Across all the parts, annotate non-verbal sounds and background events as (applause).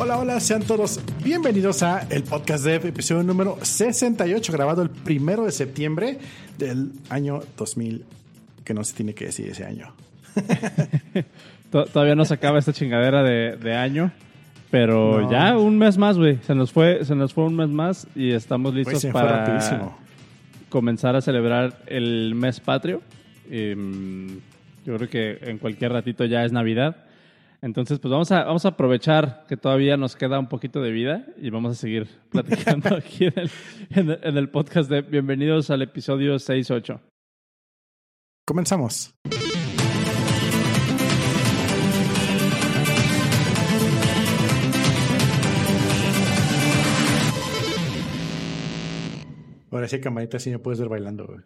Hola, hola, sean todos bienvenidos a el podcast de episodio número 68, grabado el primero de septiembre del año 2000, que no se tiene que decir ese año. (laughs) Todavía no se acaba esta chingadera de, año, pero ya un mes más, güey. Se nos fue, se nos fue un mes más y estamos listos para comenzar a celebrar el mes patrio. Em, yo creo que en cualquier ratito ya es Navidad. Entonces, pues vamos a, vamos a aprovechar que todavía nos queda un poquito de vida y vamos a seguir (laughs) platicando aquí en el, podcast de Bienvenidos al episodio 6-8. Comenzamos. Ahora sí, camarita, sí me puedes ver bailando, güey.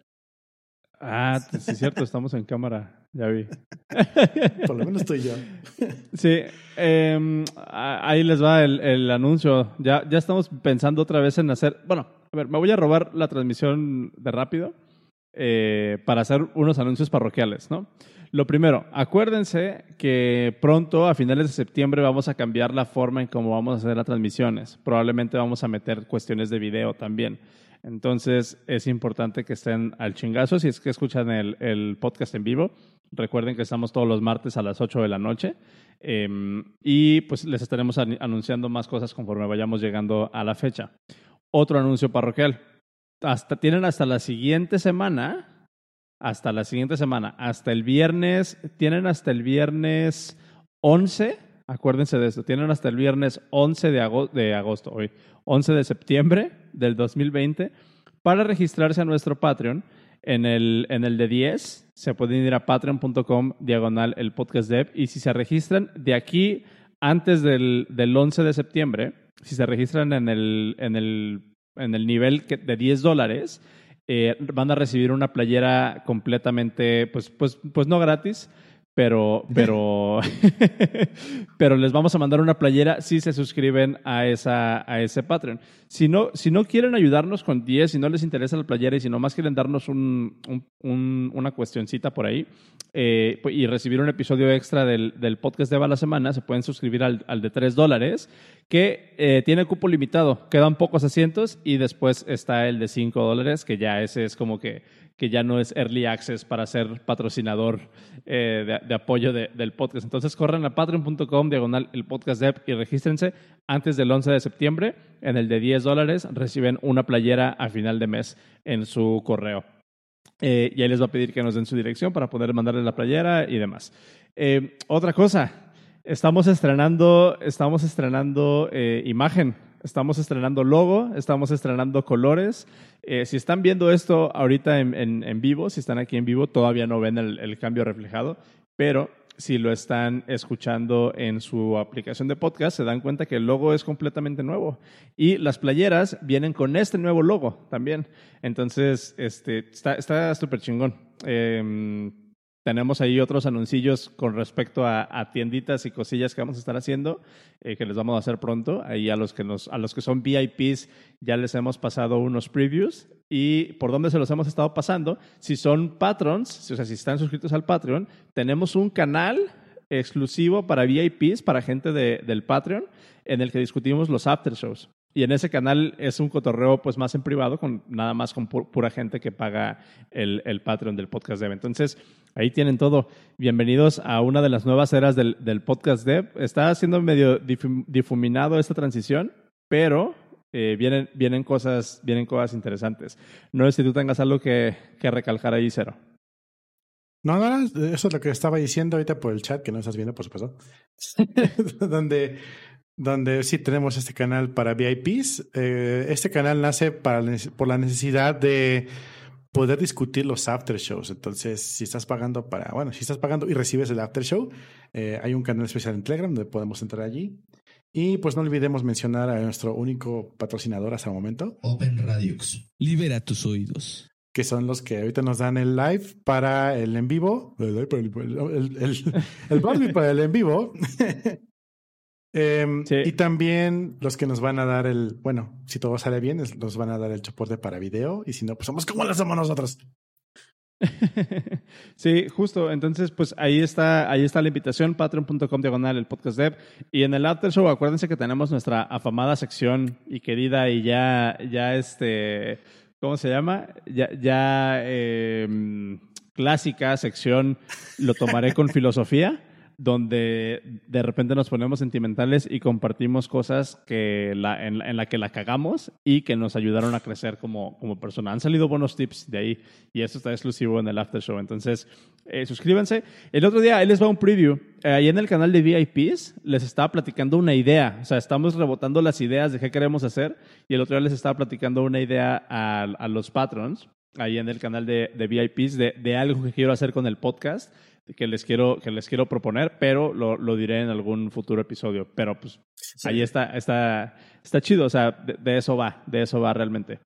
Ah, (laughs) sí es cierto, estamos en cámara, ya vi. (laughs) Por lo menos estoy yo. (laughs) Sí, eh, ahí les va el, el, anuncio. Ya, ya estamos pensando otra vez en hacer. Bueno, a ver, me voy a robar la transmisión de rápido eh, para hacer unos anuncios parroquiales, ¿no? Lo primero, acuérdense que pronto, a finales de septiembre, vamos a cambiar la forma en cómo vamos a hacer las transmisiones. Probablemente vamos a meter cuestiones de video también. Entonces es importante que estén al chingazo si es que escuchan el, podcast en vivo. Recuerden que estamos todos los martes a las 8 de la noche em, y pues les estaremos anunciando más cosas conforme vayamos llegando a la fecha. Otro anuncio parroquial. Hasta, tienen hasta la siguiente semana, hasta la siguiente semana, hasta el viernes, tienen hasta el viernes 11, acuérdense de esto, tienen hasta el viernes 11 de, de agosto, hoy, 11 de septiembre del 2020 para registrarse a nuestro Patreon. En el, en el de 10 se pueden ir a patreon.com diagonal el podcast dev y si se registran de aquí antes del, del 11 de septiembre, si se registran en el, en el, en el nivel de 10 dólares, eh, van a recibir una playera completamente, pues, pues, pues no gratis, pero, (laughs) pero, (laughs) pero les vamos a mandar una playera si se suscriben a, esa, a ese Patreon. Si no, si no quieren ayudarnos con 10, si no les interesa la playera y si nomás quieren darnos un, un, una cuestioncita por ahí eh, pues, y recibir un episodio extra del, del podcast de Eva la semana, se pueden suscribir al, al de 3 dólares, que eh, tiene cupo limitado. Quedan pocos asientos y después está el de 5 dólares, que ya ese es como que que ya no es Early Access para ser patrocinador eh, de, apoyo del podcast. Entonces corran a patreon.com diagonal el podcast dev y regístrense antes del 11 de septiembre. En el de 10 dólares reciben una playera a final de mes en su correo. Eh, y ahí les va a pedir que nos den su dirección para poder mandarles la playera y demás. Eh, otra cosa, estamos estrenando, estamos estrenando imagen Estamos estrenando logo, estamos estrenando colores. Eh, si están viendo esto ahorita en, vivo, si están aquí en vivo, todavía no ven el, cambio reflejado, pero si lo están escuchando en su aplicación de podcast, se dan cuenta que el logo es completamente nuevo. Y las playeras vienen con este nuevo logo también. Entonces, este, está súper chingón. Em, tenemos ahí otros anuncios con respecto a, tienditas y cosillas que vamos a estar haciendo, eh, que les vamos a hacer pronto. Ahí a los, que nos, a los que son VIPs ya les hemos pasado unos previews. ¿Y por dónde se los hemos estado pasando? Si son patrons, o sea, si están suscritos al Patreon, tenemos un canal exclusivo para VIPs, para gente del Patreon, en el que discutimos los after shows. Y en ese canal es un cotorreo pues más en privado, con nada más con pura gente que paga el, el Patreon del podcast Dev. Entonces, ahí tienen todo. Bienvenidos a una de las nuevas eras del, del podcast Dev. Está siendo medio difuminado esta transición, pero eh, vienen, vienen, cosas, vienen cosas interesantes. No sé si tú tengas algo que, que recalcar ahí, Cero. No, no, eso es lo que estaba diciendo ahorita por el chat, que no estás viendo, por supuesto. (laughs) (laughs) donde donde sí tenemos este canal para VIPs. Eh, este canal nace para, por la necesidad de poder discutir los after shows. Entonces, si estás pagando para, bueno, si estás pagando y recibes el after show, eh, hay un canal especial en Telegram donde podemos entrar allí. Y pues no olvidemos mencionar a nuestro único patrocinador hasta el momento. Open Radiux. Libera tus oídos. Que son los que ahorita nos dan el live para el en vivo. El, el, el para el en vivo. Em, y también los que nos van a dar el, bueno, si todo sale bien, nos van a dar el soporte para video y si no, pues somos como las somos nosotros. (laughs) sí, justo. Entonces, pues ahí está, ahí está la invitación, patreon.com diagonal, el podcast dev. Y en el after show, acuérdense que tenemos nuestra afamada sección y querida y ya, ya este, ¿cómo se llama? Ya, ya eh, clásica sección, lo tomaré con (laughs) filosofía donde de repente nos ponemos sentimentales y compartimos cosas que en, en, la que la cagamos y que nos ayudaron a crecer como, como persona. Han salido buenos tips de ahí y esto está exclusivo en el After Show. Entonces, eh, suscríbanse. El otro día, ahí les va un preview. Eh, ahí en el canal de VIPs les estaba platicando una idea. O sea, estamos rebotando las ideas de qué queremos hacer y el otro día les estaba platicando una idea a, a los patrons ahí en el canal de, de VIPs de, de algo que quiero hacer con el podcast que les quiero, que les quiero proponer, pero lo, lo diré en algún futuro episodio. Pero pues sí. ahí está, está, está chido, o sea, de, de, eso va, de eso va realmente.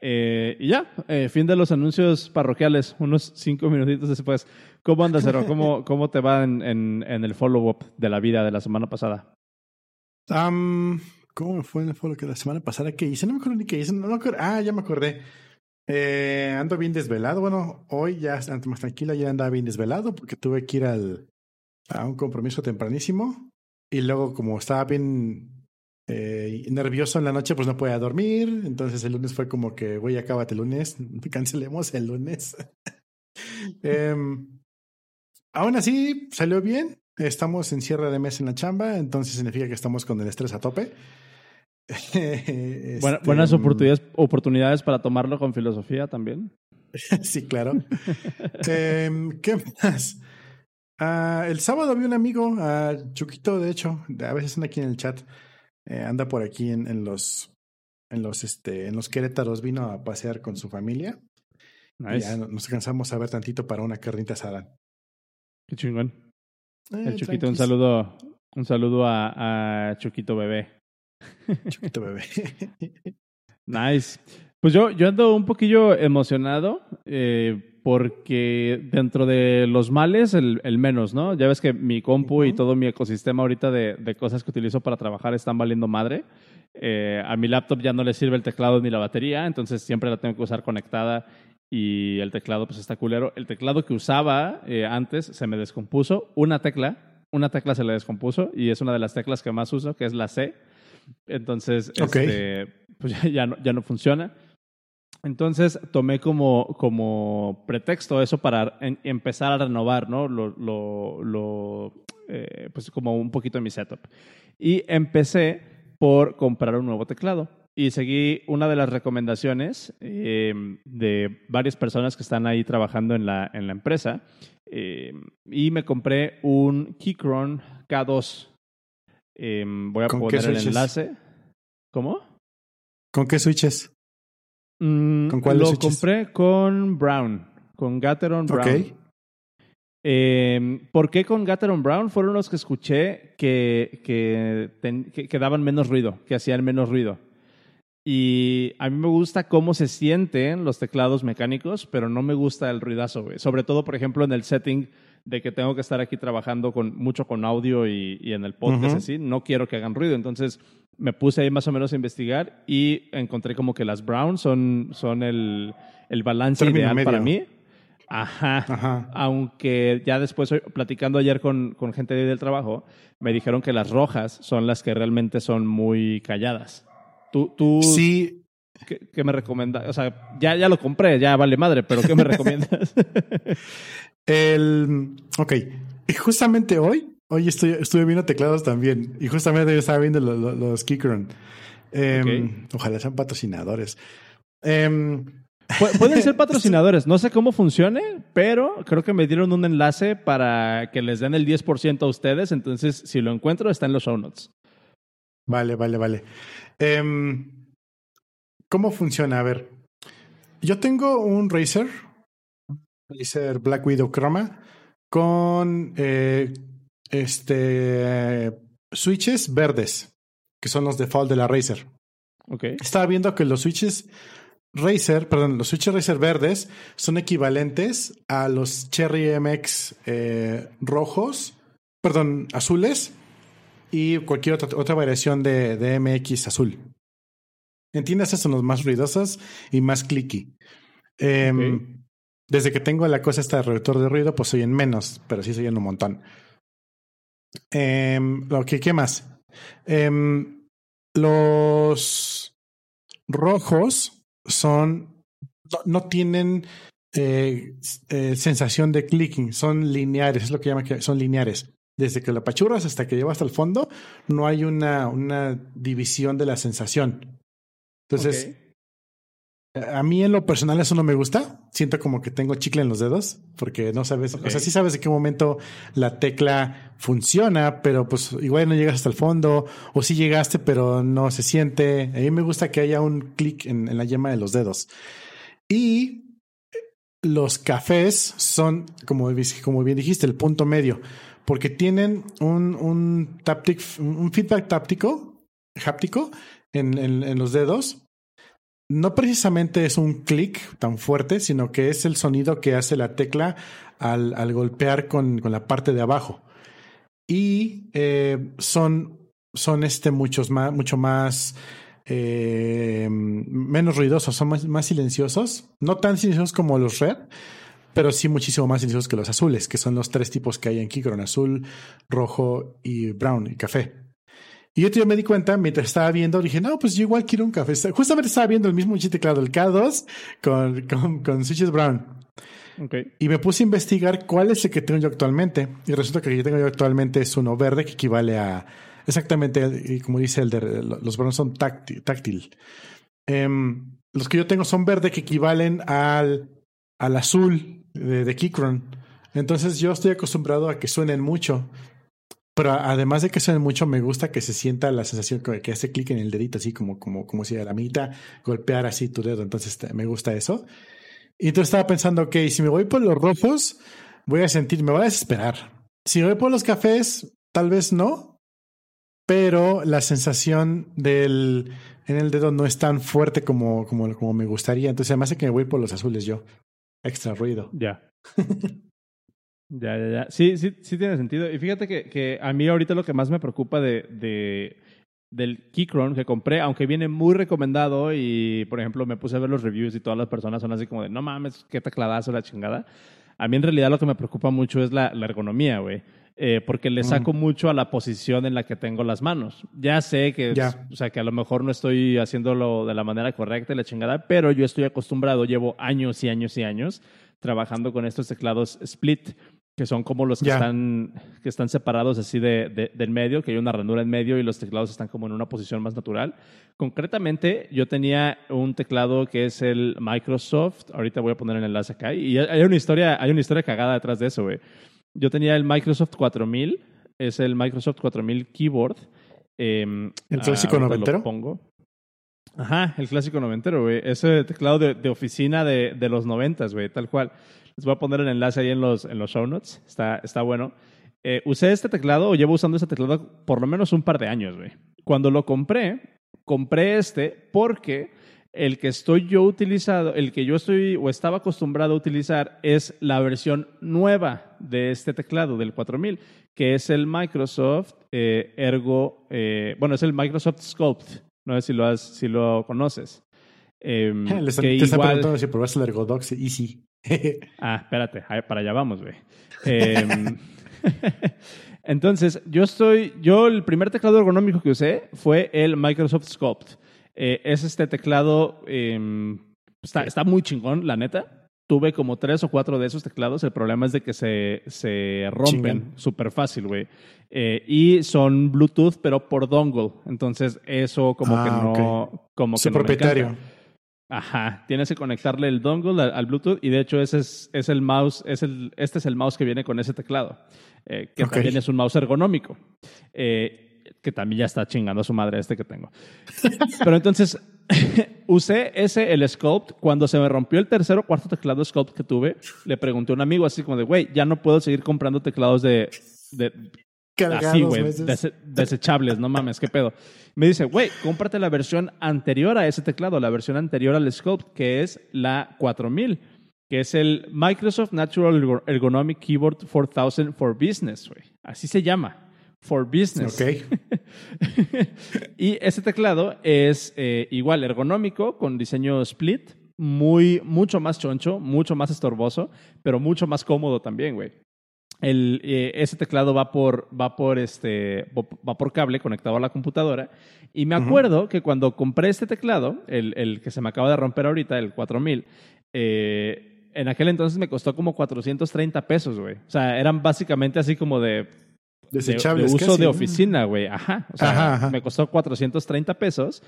Eh, y ya, eh, fin de los anuncios parroquiales, unos cinco minutitos después. ¿Cómo andas, Cero? ¿Cómo, (laughs) ¿Cómo te va en, en, en el follow-up de la vida de la semana pasada? Um, ¿Cómo me fue en el follow-up de la semana pasada? ¿Qué hice? No me acuerdo ni qué hice. No me acuerdo. Ah, ya me acordé. Eh, ando bien desvelado. Bueno, hoy ya ando más tranquila, ya andaba bien desvelado porque tuve que ir al, a un compromiso tempranísimo. Y luego, como estaba bien eh, nervioso en la noche, pues no podía dormir. Entonces el lunes fue como que, güey, acábate el lunes, (laughs) cancelemos el lunes. (laughs) eh, aún así, salió bien. Estamos en cierre de mes en la chamba, entonces significa que estamos con el estrés a tope. Este... Buenas oportunidades, oportunidades para tomarlo con filosofía también. (laughs) sí, claro. eh, ¿Qué más? Uh, el sábado vi un amigo, uh, Chuquito, de hecho, a veces anda aquí en el chat, eh, anda por aquí en, en, los, en los, este, en los Querétaros, vino a pasear con su familia. Nice. ya nos cansamos a ver tantito para una carnita asada. Qué chingón. Eh, el Chuquito, un saludo, un saludo a, a Chuquito bebé. Chuquito bebé. (laughs) nice. Pues yo, yo ando un poquillo emocionado eh, porque dentro de los males, el, el, menos, ¿no? Ya ves que mi compu uh -huh. y todo mi ecosistema ahorita de, de, cosas que utilizo para trabajar están valiendo madre. Eh, a mi laptop ya no le sirve el teclado ni la batería, entonces siempre la tengo que usar conectada y el teclado pues está culero. El teclado que usaba eh, antes se me descompuso. Una tecla, una tecla se le descompuso y es una de las teclas que más uso, que es la C. Entonces, okay. este, pues (laughs) ya, no, ya no funciona. Entonces tomé como, como pretexto eso para en, empezar a renovar, ¿no? Lo, lo, lo eh, pues como un poquito de mi setup. Y empecé por comprar un nuevo teclado. Y seguí una de las recomendaciones eh, de varias personas que están ahí trabajando en la, en la empresa. Eh, y me compré un Keychron K2. Eh, voy a poner el enlace. ¿Cómo? ¿Con qué switches? Mm, ¿Con cuál Lo switches? compré con Brown, con Gateron Brown. Eh, ¿Por qué con Gateron Brown? Fueron los que escuché que, que, ten, que, que daban menos ruido, que hacían menos ruido. Y a mí me gusta cómo se sienten los teclados mecánicos, pero no me gusta el ruidazo, güey. Sobre todo, por ejemplo, en el setting de que tengo que estar aquí trabajando con, mucho con audio y, y en el podcast, uh -huh. así. No quiero que hagan ruido. Entonces me puse ahí más o menos a investigar y encontré como que las Brown son, son el, el balance Término ideal medio. para mí. Ajá. Ajá. Aunque ya después, platicando ayer con, con gente del trabajo, me dijeron que las rojas son las que realmente son muy calladas. Tú, tú sí. ¿qué, ¿qué, me recomiendas? O sea, ya, ya lo compré, ya vale madre, pero ¿qué me (laughs) recomiendas? (laughs) El, ok, y justamente hoy, hoy estoy, estuve viendo teclados también, y justamente yo estaba viendo los, los. Eh, okay. Ojalá sean patrocinadores. Eh, Pueden ser (laughs) patrocinadores, no sé cómo funcione, pero creo que me dieron un enlace para que les den el 10% a ustedes, entonces si lo encuentro está en los show notes. Vale, vale, vale. Eh, ¿Cómo funciona? A ver, yo tengo un Razer, Razer Black Widow Chroma, con eh, este switches verdes, que son los default de la Razer. Okay. Estaba viendo que los switches Razer, perdón, los switches Razer verdes son equivalentes a los Cherry MX eh, rojos, perdón, azules y cualquier otra, otra variación de, de, MX azul. Entiendas, son los más ruidosos y más clicky. Eh, okay. Desde que tengo la cosa esta de reductor de ruido, pues soy en menos, pero sí soy en un montón. Que, ¿Qué más? Em, los rojos son. No, no tienen eh, eh, sensación de clicking, son lineares, es lo que llaman que son lineares. Desde que lo apachurras hasta que lleva hasta el fondo, no hay una, una división de la sensación. Entonces, a mí en lo personal eso no me gusta. Siento como que tengo chicle en los dedos porque no sabes, o sea, sí sabes en qué momento la tecla funciona, pero pues igual no llegas hasta el fondo o sí llegaste pero no se siente. A mí me gusta que haya un clic en, en la yema de los dedos. Y los cafés son, como, como bien dijiste, el punto medio, porque tienen un, un, un feedback táptico, háptico en, en, en los dedos no precisamente es un clic tan fuerte, sino que es el sonido que hace la tecla al, al golpear con, con, la parte de abajo. Y eh, son, este muchos más, mucho más, eh, menos ruidosos, son más, más, silenciosos. No tan silenciosos como los red, pero sí muchísimo más silenciosos que los azules, que son los tres tipos que hay en Keychron, azul, rojo y brown y café. Y yo, tío, me di cuenta mientras estaba viendo, dije, no, pues yo igual quiero un café. Justamente estaba viendo el mismo teclado, el K2 con, con, con switches brown. Okay. Y me puse a investigar cuál es el que tengo yo actualmente. Y resulta que el que tengo yo actualmente es uno verde que equivale a exactamente, como dice el de los brown son táctil. táctil. Um, los que yo tengo son verde que equivalen al, al azul de, de Keychron. Entonces yo estoy acostumbrado a que suenen mucho. Pero además de que suene mucho, me gusta que se sienta la sensación que, que hace clic en el dedito, así como, como, como si a la mitad golpear así tu dedo. Entonces me gusta eso. Y entonces estaba pensando, ok, si me voy por los rojos, voy a sentir, me voy a desesperar. Si voy por los cafés, tal vez no. Pero la sensación del en el dedo no es tan fuerte como, como, como me gustaría. Entonces, además de que me voy por los azules yo. Extra ruido. Ya. (laughs) Ya, ya, ya. Sí, sí, sí tiene sentido. Y fíjate que, que a mí ahorita lo que más me preocupa de, de del Keychron que compré, aunque viene muy recomendado y, por ejemplo, me puse a ver los reviews y todas las personas son así como de, no mames, qué tecladazo la chingada. A mí en realidad lo que me preocupa mucho es la, la ergonomía, güey. Eh, porque le saco mm. mucho a la posición en la que tengo las manos. Ya sé que, o sea, que a lo mejor no estoy haciéndolo de la manera correcta y la chingada, pero yo estoy acostumbrado, llevo años y años y años trabajando con estos teclados split que son como los que, están, que están separados así de, de- del medio, que hay una ranura en medio y los teclados están como en una posición más natural. Concretamente, yo tenía un teclado que es el Microsoft, ahorita voy a poner el enlace acá, y hay una historia, hay una historia cagada detrás de eso, güey. Yo tenía el Microsoft 4000, es el Microsoft 4000 Keyboard. eh, ¿El clásico ahorita lo noventero? pongo. Ajá, el clásico noventero, güey. Ese teclado de, de oficina de, de los noventas, güey, tal cual. Les voy a poner el enlace ahí en los, en los show notes. Está, está bueno. Eh, usé este teclado, o llevo usando este teclado por lo menos un par de años, güey. Cuando lo compré, compré este porque el que estoy yo utilizado, el que yo estoy o estaba acostumbrado a utilizar es la versión nueva de este teclado, del 4000, que es el Microsoft eh, Ergo, eh, bueno, es el Microsoft Sculpt. No sé si lo, has, si lo conoces. Em, (laughs) Le están- que te igual- preguntando si probaste el Ergodox Easy. (laughs) Ah, espérate, para allá vamos, güey. Em, (laughs) Entonces, yo estoy, yo el primer teclado ergonómico que usé fue el Microsoft Sculpt. Eh, es este teclado, em, está, está muy chingón, la neta. Tuve como tres o cuatro de esos teclados. El problema es de que se, se rompen súper fácil, güey. Eh, y son Bluetooth, pero por dongle. Entonces, eso como Ah, que no, como que Su no me encanta. propietario. Ajá, tienes que conectarle el dongle al, al Bluetooth y de hecho ese es, es el mouse, es el, este es el mouse que viene con ese teclado, eh, que también es un mouse ergonómico, eh, que también ya está chingando a su madre este que tengo. (laughs) Pero entonces (laughs) usé ese, el Sculpt, cuando se me rompió el tercer o cuarto teclado Sculpt que tuve, le pregunté a un amigo así como de, güey, ya no puedo seguir comprando teclados de... de Cargados Así, güey, (laughs) desechables, no mames, qué pedo. Me dice, güey, cómprate la versión anterior a ese teclado, la versión anterior al Sculpt, que es la 4000, que es el Microsoft Natural Ergo- Ergonomic Keyboard 4000 for Business, güey. Así se llama, for Business. Ok. (laughs) y ese teclado es eh, igual ergonómico, con diseño split. muy, mucho más choncho, mucho más estorboso, pero mucho más cómodo también, güey. El, eh, ese teclado va por, va, por este, va por cable conectado a la computadora. Y me acuerdo que cuando compré este teclado, el, el, que se me acaba de romper ahorita, el 4000, eh, en aquel entonces me costó como 430 pesos, güey. O sea, eran básicamente así como de, Desechables de, uso de oficina, güey. Ajá. O sea, Ajá, ajá. me costó 430 pesos.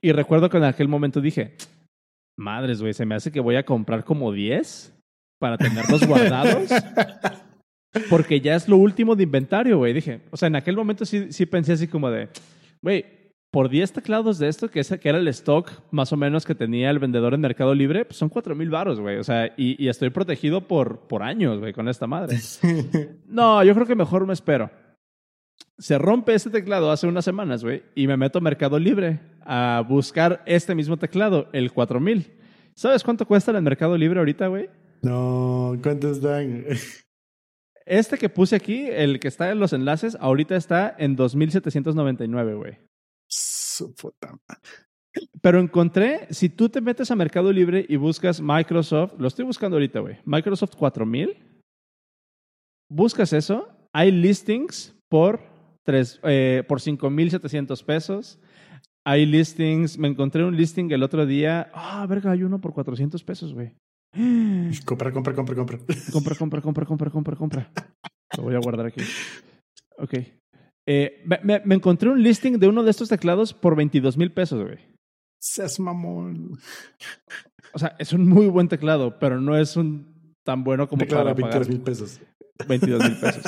Y recuerdo que en aquel momento dije, madres, güey, se me hace que voy a comprar como 10 para tenerlos guardados. (laughs) Porque ya es lo último de inventario, güey. Dije, o sea, en aquel momento sí, sí pensé así como de, güey, por 10 teclados de esto, que, es, que era el stock más o menos que tenía el vendedor en Mercado Libre, pues son 4 mil baros, güey. O sea, y, y, estoy protegido por, por años, güey, con esta madre. (laughs) no, yo creo que mejor me espero. Se rompe este teclado hace unas semanas, güey, y me meto a Mercado Libre a buscar este mismo teclado, el 4000. ¿Sabes cuánto cuesta en el Mercado Libre ahorita, güey? No, ¿cuántos dan? Este que puse aquí, el que está en los enlaces, ahorita está en 2.799, güey. Su puta madre. Pero encontré, si tú te metes a Mercado Libre y buscas Microsoft, lo estoy buscando ahorita, güey, Microsoft 4000, buscas eso, hay listings por, tres, eh, por 5.700 pesos. Hay listings, me encontré un listing el otro día, ah, verga, hay uno por 400 pesos, güey. Compra, compra, compra, compra. Compra, compra, compra, compra, compra, compra. Lo voy a guardar aquí. Ok. Eh, me, me, encontré un listing de uno de estos teclados por 22 mil pesos, güey. Seas mamón. O sea, es un muy buen teclado, pero no es un tan bueno como teclado para 22 mil pesos. 22 mil pesos.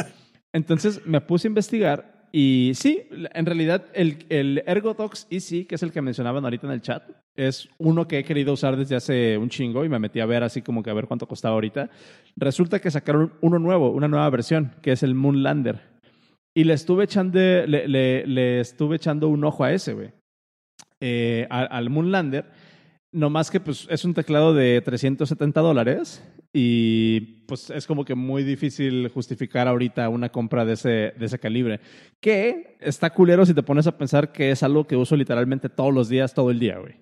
Entonces me puse a investigar y sí, en realidad el, el ErgoDox EC, que es el que mencionaban ahorita en el chat, es uno que he querido usar desde hace un chingo y me metí a ver así como que a ver cuánto costaba ahorita. Resulta que sacaron uno nuevo, una nueva versión, que es el Moonlander. Y le estuve echando, le estuve echando un ojo a ese, güey. Eh, al, al Moonlander. No más que pues es un teclado de 370 dólares y pues es como que muy difícil justificar ahorita una compra de ese, de ese calibre. Que está culero si te pones a pensar que es algo que uso literalmente todos los días, todo el día, güey.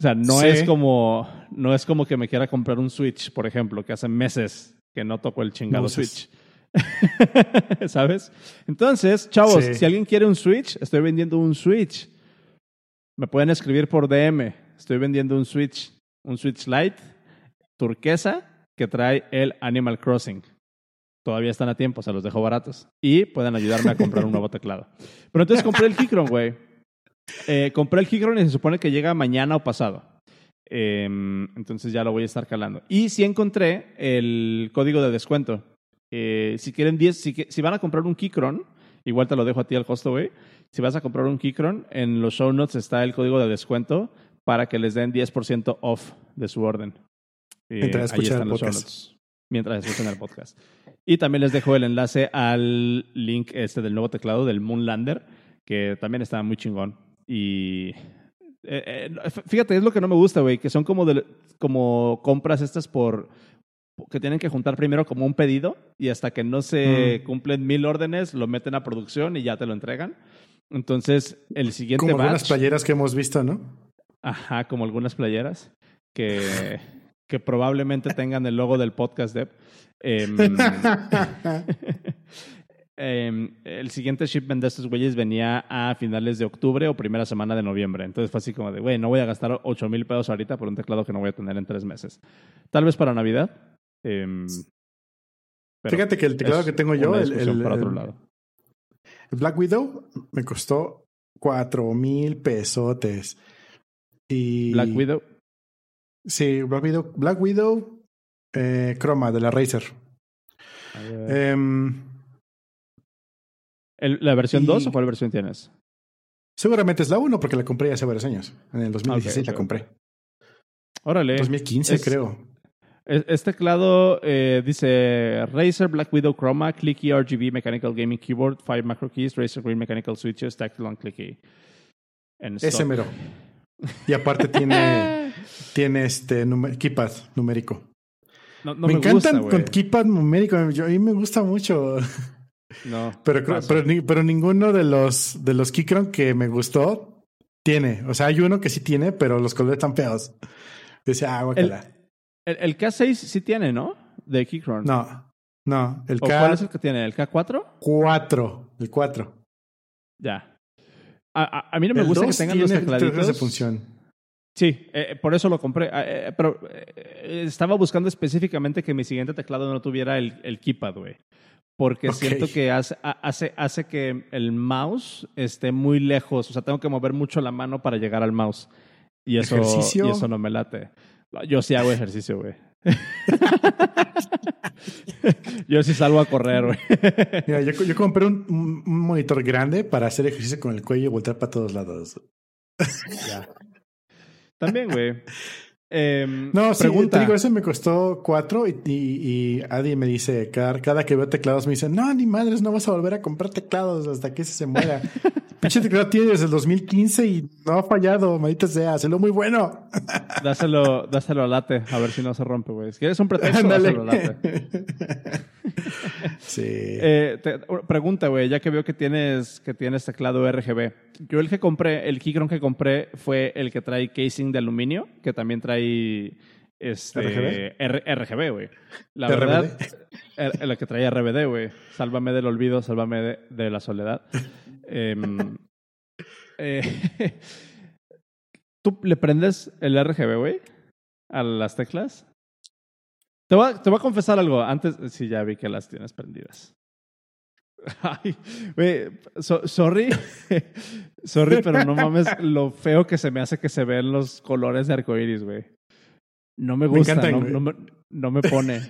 O sea, no Sí. es como no es como que me quiera comprar un Switch, por ejemplo, que hace meses que no toco el chingado No. Switch. (laughs) ¿Sabes? Entonces, chavos, Sí. si alguien quiere un Switch, estoy vendiendo un Switch. Me pueden escribir por DM. Estoy vendiendo un Switch, un Switch Lite turquesa que trae el Animal Crossing. Todavía están a tiempo, se los dejo baratos. Y pueden ayudarme a comprar un nuevo teclado. Pero entonces compré el Keychron, güey. Eh, compré el Keychron y se supone que llega mañana o pasado. Eh, entonces ya lo voy a estar calando. Y sí encontré el código de descuento. Eh, si quieren 10, si, si van a comprar un Keychron, igual te lo dejo a ti al costo, güey. Si vas a comprar un Keychron, en los show notes está el código de descuento para que les den 10% off de su orden. Eh, Mientras ahí escuchan el podcast. Mientras escuchan el podcast. Y también les dejo el enlace al link este del nuevo teclado del Moonlander, que también está muy chingón. Y eh, eh, fíjate, es lo que no me gusta, güey, que son como, de, como compras estas por que tienen que juntar primero como un pedido y hasta que no se Mm. cumplen mil órdenes lo meten a producción y ya te lo entregan. Entonces, el siguiente Como algunas batch, playeras que hemos visto, ¿no? ajá, como algunas playeras que, que probablemente tengan el logo del podcast Dev. Em, (laughs) em, el siguiente shipment de estos güeyes venía a finales de octubre o primera semana de noviembre. Entonces fue así como de, güey, no voy a gastar 8 mil pesos ahorita por un teclado que no voy a tener en tres meses. Tal vez para Navidad. em, pero Fíjate que el teclado que tengo yo, el, el- para otro el- lado. el Black Widow, me costó cuatro mil pesotes. Y Black Widow. Sí, Black Widow, Black Widow eh, Chroma de la Razer. Em, ¿El- ¿La versión y- 2 o cuál versión tienes? seguramente es la 1 porque la compré hace varios años. En el 2016 Ok, ok, la compré. Órale. 2015 Es- creo. Es- Este teclado eh, dice Razer Black Widow Chroma, Clicky RGB Mechanical Gaming Keyboard, 5 macro keys, Razer Green Mechanical Switches, Tactile on Clicky. En Ese mero. Y aparte tiene, (laughs) tiene este keypad numérico. No, no me, me, encantan gusta, con keypad numérico. Yo, a mí me gusta mucho. No, Pero, creo- pero, ni- pero ninguno de los de los Keychron que me gustó tiene. O sea, hay uno que sí tiene, pero los colores están feos. Decía, ah, El, el, el K6 sí tiene, ¿no? De Keychron. No, no, el ¿O cuál es el que tiene? ¿El K4? K4, el 4. Ya. A, a- a mí no me el gusta que 2 tengan los tres de tecladitos. función. Sí, eh, por eso lo compré. Eh, eh, pero eh, estaba buscando específicamente que mi siguiente teclado no tuviera el, el keypad, güey. Porque siento que hace, ha- hace, hace que el mouse esté muy lejos. O sea, tengo que mover mucho la mano para llegar al mouse. Y eso, ¿Ejercicio? y eso no me late. Yo sí hago ejercicio, güey. (laughs) Yo sí salgo a correr, güey. Mira, yo, yo compré un, monitor grande para hacer ejercicio con el cuello y voltear para todos lados. (laughs) También, güey. Em, No, sí, pregunta. te digo, ese me costó cuatro y, y, y Adi me dice, cada, cada que veo teclados me dice, no, ni madres, no vas a volver a comprar teclados hasta que ese se muera. (laughs) Pinche (laughs) teclado tiene desde el 2015 y no ha fallado, maldita sea, hazlo muy bueno. (laughs) Dáselo, dáselo a late, a ver si no se rompe, güey. Si quieres un pretexto, dáselo a late. (laughs) sí. Eh, te- pregunta, güey, ya que veo que tienes, que tienes teclado RGB. Yo el que compré, el Keychron que compré fue el que trae casing de aluminio, que también trae este, ¿RGB? Güey. La RBD. verdad, er- el que trae RBD, güey. Sálvame del olvido, sálvame de, de la soledad. Em, (laughs) eh, (laughs) ¿Tú le prendes el RGB, güey? A las teclas. Te voy, a, te voy a confesar algo. Antes, sí, ya vi que las tienes prendidas. (laughs) Ay, güey, so- sorry. sorry, pero no mames lo feo que se me hace que se ven los colores de arcoiris, güey. No me Me gusta, encantan, no, güey. no me, no me pone.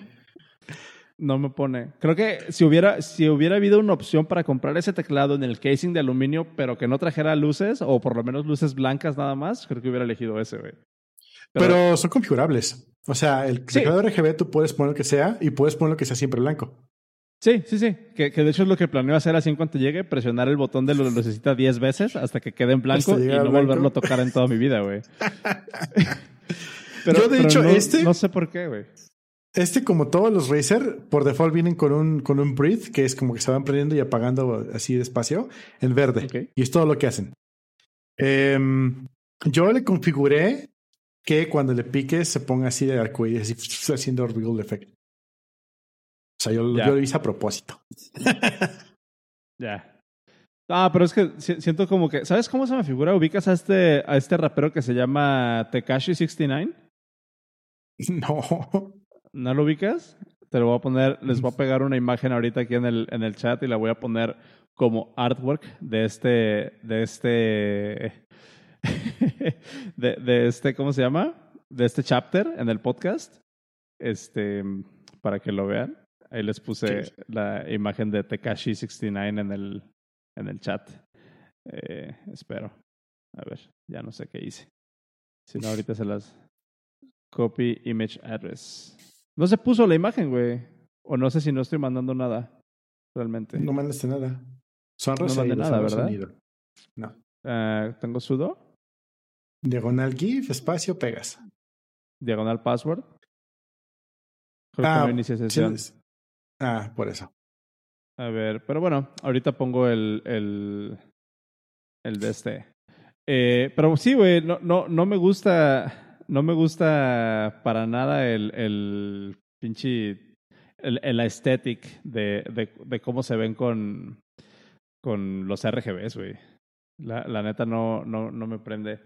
No me pone. Creo que si hubiera, si hubiera habido una opción para comprar ese teclado en el casing de aluminio, pero que no trajera luces, o por lo menos luces blancas nada más, creo que hubiera elegido ese, güey. Pero, son configurables. O sea, el Sí. teclado RGB tú puedes poner lo que sea y puedes poner lo que sea siempre blanco. Sí, sí, sí. Que, que de hecho es lo que planeo hacer así en cuanto llegue, presionar el botón de lo necesita 10 veces hasta que quede en blanco y no blanco. volverlo a tocar en toda mi vida, güey. (laughs) (laughs) Yo, de hecho, no, este- No sé por qué, güey. Este, como todos los Razer, por default vienen con un, con un breathe, que es como que se van prendiendo y apagando así despacio, en verde. Ok. Y es todo lo que hacen. Em, yo le configuré que cuando le piques se ponga así de arcoíris, así (laughs) haciendo Ripple Effect. O sea, yo, Ya. yo lo hice a propósito. (laughs) Ya. Ah, pero es que si- siento como que. ¿Sabes cómo se me figura? ¿Ubicas a este, a este rapero que se llama Tekashi69? (laughs) No. ¿No lo ubicas? Te lo voy a poner, les voy a pegar una imagen ahorita aquí en el, en el chat y la voy a poner como artwork de este, de este, (laughs) de, de este, ¿cómo se llama? De este chapter en el podcast. Este, para que lo vean. Ahí les puse Sí. la imagen de Tekashi69 en el, en el chat. Eh, espero. A ver, ya no sé qué hice. Si no, ahorita se las, Copy image address. No se puso la imagen, güey. O no sé si no estoy mandando nada. Realmente. No mandaste nada. Son No mandé nada, ¿verdad? sonido. No. Ah, Tengo sudo, Diagonal GIF, espacio, pegas. diagonal password. Creo Ah, que no inicia sesión. Sí, Ah, por eso. A ver, pero bueno, ahorita pongo el, el, el de este. Eh, pero sí, güey, no, no, no me gusta, no me gusta para nada el, el pinche, el, el aesthetic de, de, de cómo se ven con, con los RGBs, güey. La, la neta no, no, no me prende.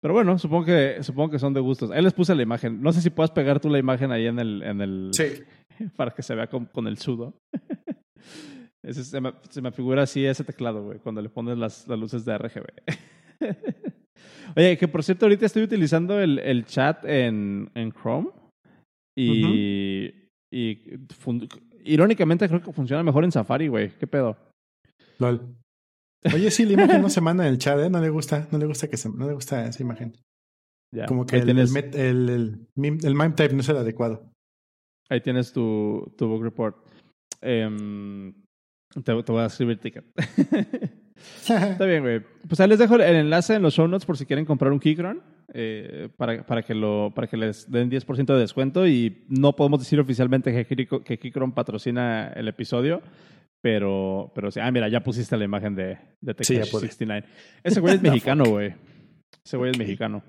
Pero bueno, supongo que, supongo que son de gustos. Ahí les puse la imagen. No sé si puedas pegar tú la imagen ahí en el, en el, Sí. (laughs) para que se vea con, con el sudo. (laughs) Ese, se, me, se me figura así ese teclado, güey, cuando le pones las, las luces de RGB. (laughs) (laughs) Oye, que por cierto, ahorita estoy utilizando el, el chat en, en Chrome y, y fun- irónicamente creo que funciona mejor en Safari, güey. ¿Qué pedo? Lol. Oye, sí, la imagen no se manda en el chat, ¿eh? No le gusta, no le gusta que se, no le gusta esa imagen. Ya. Como que el, tienes, el, el, el, meme- el mime type no es el adecuado. ahí tienes tu, tu book report. Em, te, te voy a escribir ticket. (laughs) Está bien, güey. Pues ahí les dejo el enlace en los show notes por si quieren comprar un Keychron. eh, para, para, que lo, para que les den 10% de descuento. Y no podemos decir oficialmente que, que Keychron patrocina el episodio. Pero, pero sí. Ah, mira, ya pusiste la imagen de, de Sí, ya Tekashi pude. 69. Ese güey es (laughs) mexicano, güey. Ese güey es mexicano.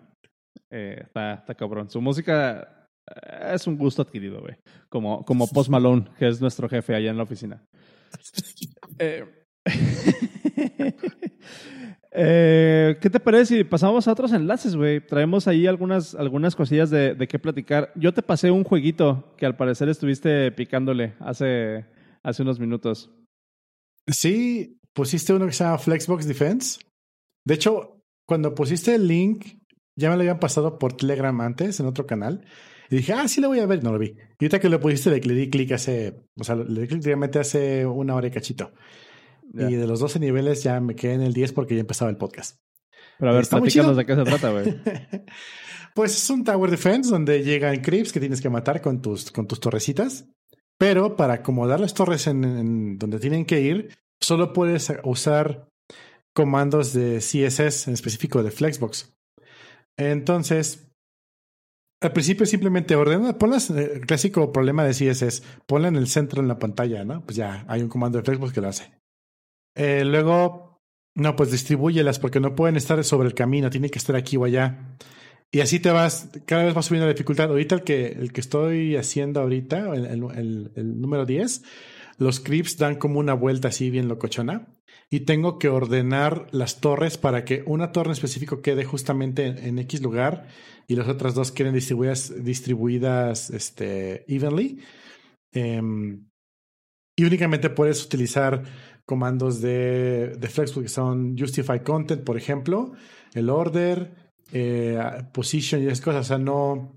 Eh, está, está cabrón. Su música eh, es un gusto adquirido, güey. Como, como Post Malone, que es nuestro jefe allá en la oficina. (laughs) Eh, (laughs) eh, ¿Qué te parece si pasamos a otros enlaces, güey? Traemos ahí algunas, algunas cosillas de, de qué platicar. Yo te pasé un jueguito que al parecer estuviste picándole hace, hace unos minutos. Sí, pusiste uno que se llama Flexbox Defense. De hecho, cuando pusiste el link, ya me lo habían pasado por Telegram antes, en otro canal. Y dije, ah, sí lo voy a ver. No lo vi. Y ahorita que lo pusiste, le, di clic hace, o sea, le di clic directamente hace una hora y cachito. Y de los 12 niveles ya me quedé en el 10 porque ya empezaba el podcast. Pero a ver, Está platícanos de qué se trata, güey. (laughs) pues es un Tower Defense donde llegan creeps que tienes que matar con tus, con tus torrecitas. Pero para acomodar las torres en, en donde tienen que ir, solo puedes usar comandos de CSS, en específico de Flexbox. Entonces, al principio simplemente ordena, ponlas, eh, el clásico problema de CSS, ponla en el centro en la pantalla, ¿no? Pues ya hay un comando de Flexbox que lo hace. Eh, luego, no, pues distribúyelas porque no pueden estar sobre el camino, tienen que estar aquí o allá. Y así te vas, cada vez vas subiendo la dificultad. Ahorita el que, el que estoy haciendo ahorita, el, el, número 10, los creeps dan como una vuelta así bien locochona. Y tengo que ordenar las torres para que una torre en específico quede justamente en, X lugar y las otras dos queden distribuidas, distribuidas este, evenly. Em, y únicamente puedes utilizar comandos de, de Flexbox que son Justify Content, por ejemplo, el order, eh, position y esas cosas. O sea, no,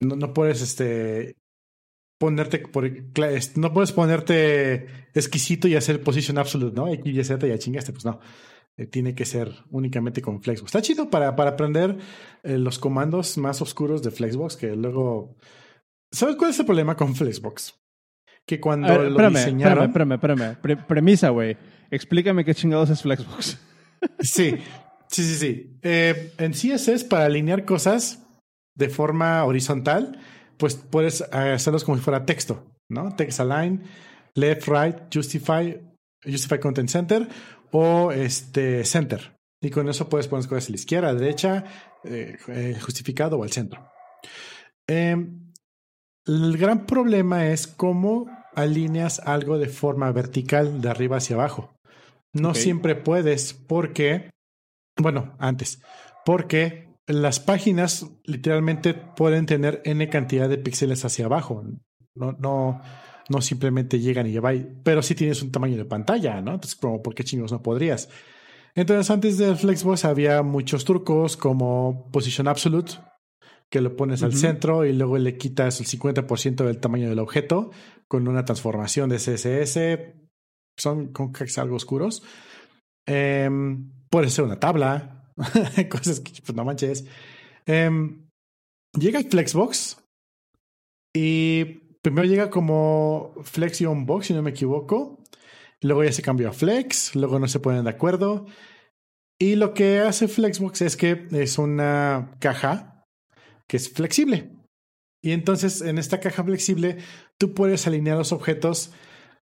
no, no puedes este, ponerte por no puedes ponerte exquisito y hacer position absolute, ¿no? X, Y, Z, ya chingaste, pues no. Eh, tiene que ser únicamente con Flexbox. Está chido para, para aprender eh, los comandos más oscuros de Flexbox que luego. ¿Sabes cuál es el problema con Flexbox? Que cuando ver, lo espérame, diseñaron. espérame, espérame, espérame. Pre- premisa, güey. Explícame qué chingados es Flexbox. (laughs) Sí, sí, sí, sí. Eh, en CSS, para alinear cosas de forma horizontal, pues puedes hacerlos como si fuera texto, ¿no? Text align, left, right, justify, justify content center o este center. Y con eso puedes poner cosas a la izquierda, a la derecha, eh, eh, justificado o al centro. Eh, el gran problema es cómo alineas algo de forma vertical, de arriba hacia abajo. No siempre puedes porque, bueno, antes, porque las páginas literalmente pueden tener n cantidad de píxeles hacia abajo. No, no, no simplemente llegan y ya va. Pero sí tienes un tamaño de pantalla, ¿no? Entonces, como, ¿por qué chingos no podrías? Entonces, antes del Flexbox había muchos trucos como Position Absolute, que lo pones al centro y luego le quitas el 50% del tamaño del objeto con una transformación de CSS. Son con hacks algo oscuros. Em, puede ser una tabla, (laughs) cosas que pues, no manches. Em, llega el Flexbox y primero llega como Flexion Box, si no me equivoco. Luego ya se cambió a Flex, luego no se ponen de acuerdo. Y lo que hace Flexbox es que es una caja que es flexible. Y entonces en esta caja flexible tú puedes alinear los objetos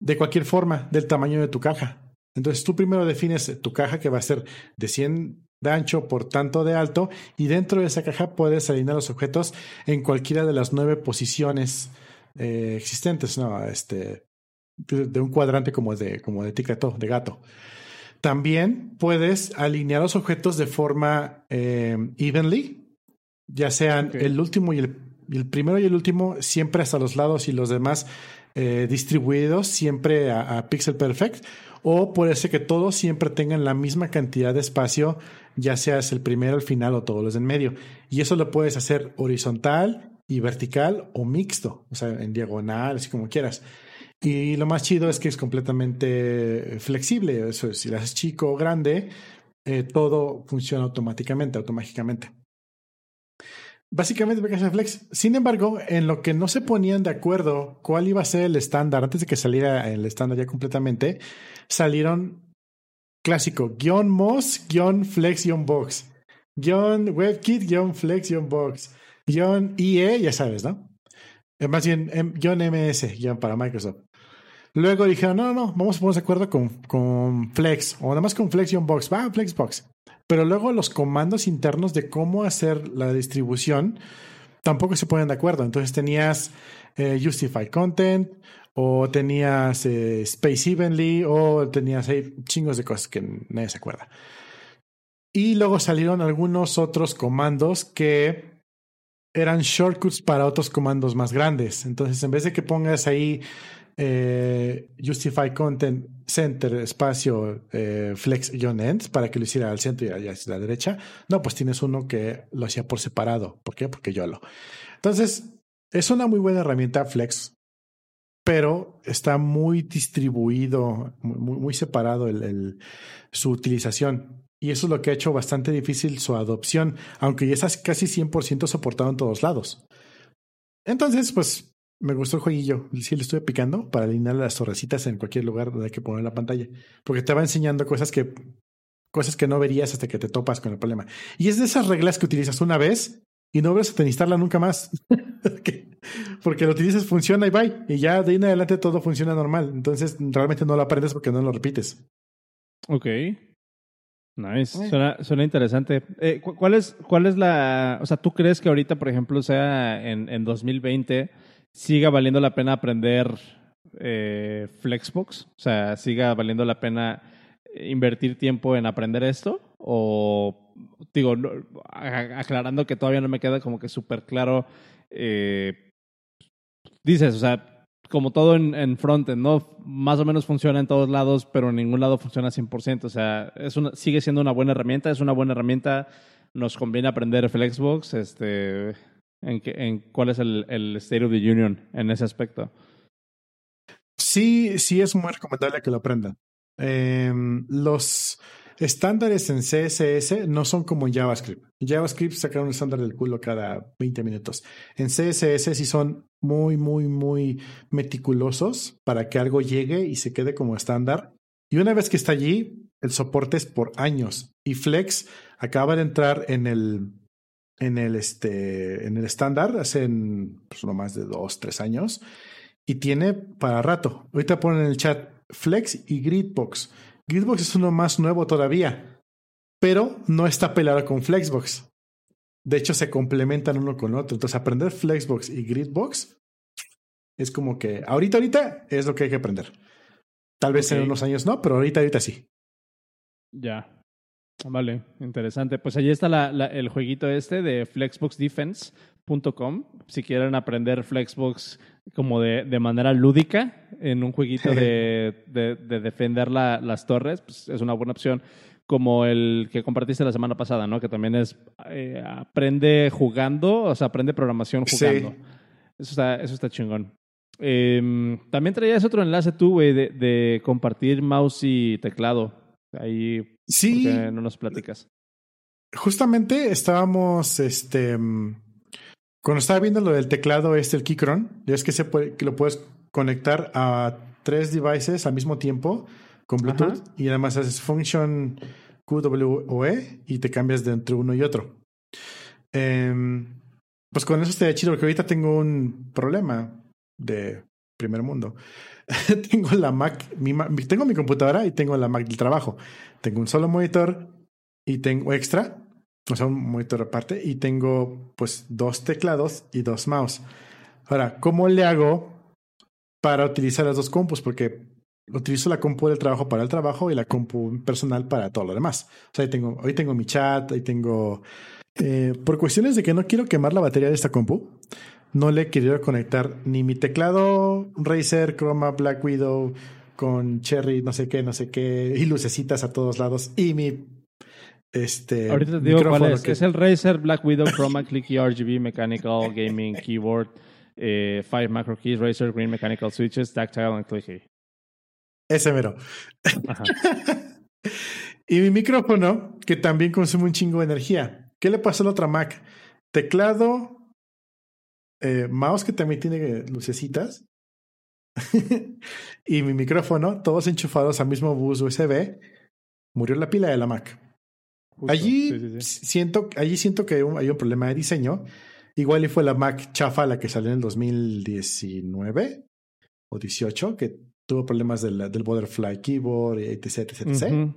de cualquier forma del tamaño de tu caja. Entonces tú primero defines tu caja que va a ser de 100 de ancho por tanto de alto y dentro de esa caja puedes alinear los objetos en cualquiera de las nueve posiciones eh, existentes, ¿no? Este, de, un cuadrante como de, como de tic-tac-toe, de gato. También puedes alinear los objetos de forma eh, evenly, ya sean el último y el, el primero y el último, siempre hasta los lados y los demás eh, distribuidos siempre a, pixel perfect. O puede ser que todos siempre tengan la misma cantidad de espacio, ya seas el primero, el final o todos los en medio. Y eso lo puedes hacer horizontal y vertical o mixto, o sea, en diagonal, así como quieras. Y lo más chido es que es completamente flexible. Eso, si lo haces chico o grande, eh, todo funciona automáticamente, automáticamente. Básicamente, hace Flex. Sin embargo, en lo que no se ponían de acuerdo cuál iba a ser el estándar, antes de que saliera el estándar ya completamente, salieron clásico, guion MOS, guion Flex, guion Box, guion WebKit, guion Flex, guion Box, guion IE, ya sabes, ¿no? Eh, Más bien, em, guion MS, guion para Microsoft. Luego dijeron, no, no, no, vamos a ponernos de acuerdo con, con Flex, o nada más con Flex un Box. Va, Flexbox. Pero luego los comandos internos de cómo hacer la distribución tampoco se ponen de acuerdo. Entonces tenías eh, Justify Content o tenías eh, Space Evenly o tenías ahí chingos de cosas que nadie se acuerda. Y luego salieron algunos otros comandos que eran shortcuts para otros comandos más grandes. Entonces, en vez de que pongas ahí eh, Justify Content Center espacio eh, flex-ends para que lo hiciera al centro y a la derecha, no, pues tienes uno que lo hacía por separado. ¿Por qué? Porque yo lo. Entonces, es una muy buena herramienta Flex, pero está muy distribuido, muy, separado el, su utilización. Y eso es lo que ha hecho bastante difícil su adopción, aunque ya está casi 100% soportado en todos lados. Entonces, pues me gustó el jueguillo. Sí, le estuve picando para alinear las torrecitas en cualquier lugar donde hay que poner la pantalla. Porque te va enseñando cosas que, cosas que no verías hasta que te topas con el problema. Y es de esas reglas que utilizas una vez y no vuelves a instalarla nunca más. (laughs) porque lo utilizas, funciona y bye. Y ya de ahí en adelante todo funciona normal. Entonces realmente no lo aprendes porque no lo repites. Ok. Nice. Suena, suena interesante. Eh, ¿cuál, es, ¿Cuál es la. O sea, ¿tú crees que ahorita, por ejemplo, sea en, en 2020, siga valiendo la pena aprender eh, Flexbox? O sea, ¿siga valiendo la pena invertir tiempo en aprender esto? O, digo, aclarando que todavía no me queda como que súper claro. Eh, dices, o sea, como todo en, en frontend, ¿no? Más o menos funciona en todos lados, pero en ningún lado funciona 100%. O sea, es una, sigue siendo una buena herramienta, es una buena herramienta. Nos conviene aprender Flexbox. Este, en, en cuál es el, el State of the Union en ese aspecto. Sí, sí es muy recomendable que lo aprendan. Eh, los estándares en CSS no son como en JavaScript. JavaScript sacan un estándar del culo cada 20 minutos. En CSS sí son muy, muy, muy meticulosos para que algo llegue y se quede como estándar. Y una vez que está allí, el soporte es por años. Y Flex acaba de entrar en el en el este en el estándar hace pues, no más de dos, tres años y tiene para rato. Ahorita ponen en el chat Flex y Gridbox. Gridbox es uno más nuevo todavía, pero no está pelado con Flexbox. De hecho, se complementan uno con otro. Entonces, aprender Flexbox y Gridbox es como que ahorita, ahorita es lo que hay que aprender. Tal vez okay. en unos años no, pero ahorita, ahorita sí. Ya. Vale, interesante. Pues allí está la, la, el jueguito este de flexboxdefense.com. Si quieren aprender Flexbox como de, de, manera lúdica en un jueguito de, (laughs) de, de defender la, las torres, pues es una buena opción. Como el que compartiste la semana pasada, ¿no? Que también es eh, aprende jugando, o sea, aprende programación jugando. Sí. Eso está, eso está chingón. Eh, también traías otro enlace tú, güey, de, de compartir mouse y teclado. Ahí sí. no nos platicas. Justamente estábamos, este, cuando estaba viendo lo del teclado este, el Keychron, ya es que, se puede, que lo puedes conectar a tres devices al mismo tiempo con Bluetooth Ajá. y además haces function QWOE y te cambias de entre uno y otro. Eh, pues con eso estaría chido porque ahorita tengo un problema de primer mundo. (laughs) tengo la Mac, mi, tengo mi computadora y tengo la Mac del trabajo. Tengo un solo monitor y tengo extra, o sea, un monitor aparte, y tengo pues dos teclados y dos mouse. Ahora, ¿cómo le hago para utilizar las dos compus? Porque utilizo la compu del trabajo para el trabajo y la compu personal para todo lo demás. O sea, ahí tengo, hoy tengo mi chat, ahí tengo... Eh, por cuestiones de que no quiero quemar la batería de esta compu, no le he querido conectar ni mi teclado Razer, Chroma, Black Widow con Cherry, no sé qué, no sé qué, y lucecitas a todos lados, y mi este Ahorita te digo cuál es. Que... Es el Razer Black Widow Chroma Clicky RGB Mechanical Gaming Keyboard, eh, Five Macro Keys, Razer Green Mechanical Switches, Tactile and Clicky. Ese mero. (laughs) y mi micrófono, que también consume un chingo de energía. ¿Qué le pasó a la otra Mac? Teclado, eh, mouse que también tiene lucecitas (laughs) y mi micrófono, todos enchufados al mismo bus USB, murió la pila de la Mac. Justo, allí sí, sí, sí. siento, allí siento que hay un, hay un, problema de diseño. Igual y fue la Mac chafa la que salió en el 2019 o 18, que tuvo problemas del, del Butterfly Keyboard, etc, etc, etc. Uh -huh.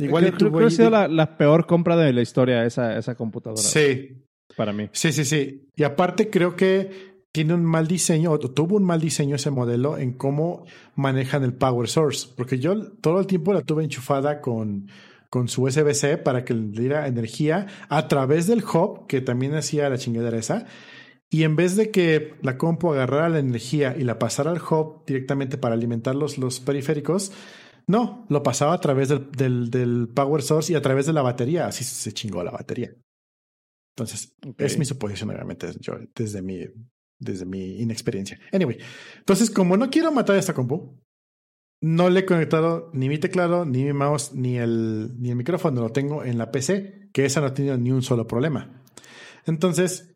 Igual creo, y creo tuvo que ha sido la, la peor compra de la historia esa, esa computadora. Sí, Para mí. sí, sí, sí. Y aparte creo que tiene un mal diseño, o tuvo un mal diseño ese modelo en cómo manejan el power source. Porque yo todo el tiempo la tuve enchufada con, con su USB-C para que le diera energía a través del hub, que también hacía la chingadera esa. Y en vez de que la compu agarrara la energía y la pasara al hub directamente para alimentar los, los periféricos, no, lo pasaba a través del, del, del power source y a través de la batería. Así se chingó la batería. Entonces, es mi suposición, obviamente, yo, desde mi, desde mi inexperiencia. Anyway, entonces, como no quiero matar esta compu, no le he conectado ni mi teclado, ni mi mouse, ni el, ni el micrófono. Lo tengo en la PC, que esa no ha tenido ni un solo problema. Entonces,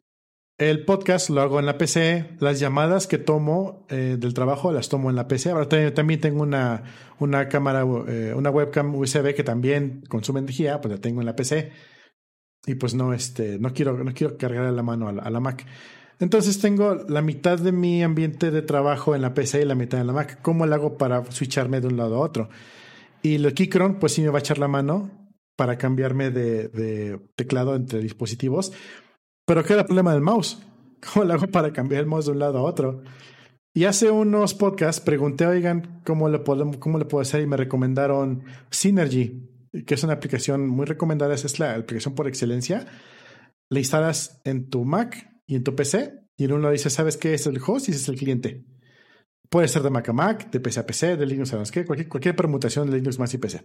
el podcast lo hago en la PC. Las llamadas que tomo eh, del trabajo las tomo en la PC. Ahora también, también tengo una, una cámara, eh, una webcam USB que también consume energía, pues la tengo en la PC. Y pues no, este, no quiero, no quiero cargar la mano a la, Mac. Entonces tengo la mitad de mi ambiente de trabajo en la PC y la mitad en la Mac. ¿Cómo lo hago para switcharme de un lado a otro? Y el Keychron, pues sí me va a echar la mano para cambiarme de, teclado entre dispositivos. Pero ¿qué era el problema del mouse? ¿Cómo lo hago para cambiar el mouse de un lado a otro? Y hace unos podcasts pregunté, oigan, ¿cómo le, puedo, cómo le puedo hacer? Y me recomendaron Synergy, que es una aplicación muy recomendada, esa es la aplicación por excelencia. La instalas en tu Mac y en tu PC, y en uno dice, ¿sabes qué es el host y ese es el cliente? Puede ser de Mac a Mac, de PC a PC, de Linux a no sé qué, cualquier, cualquier permutación de Linux más y PC.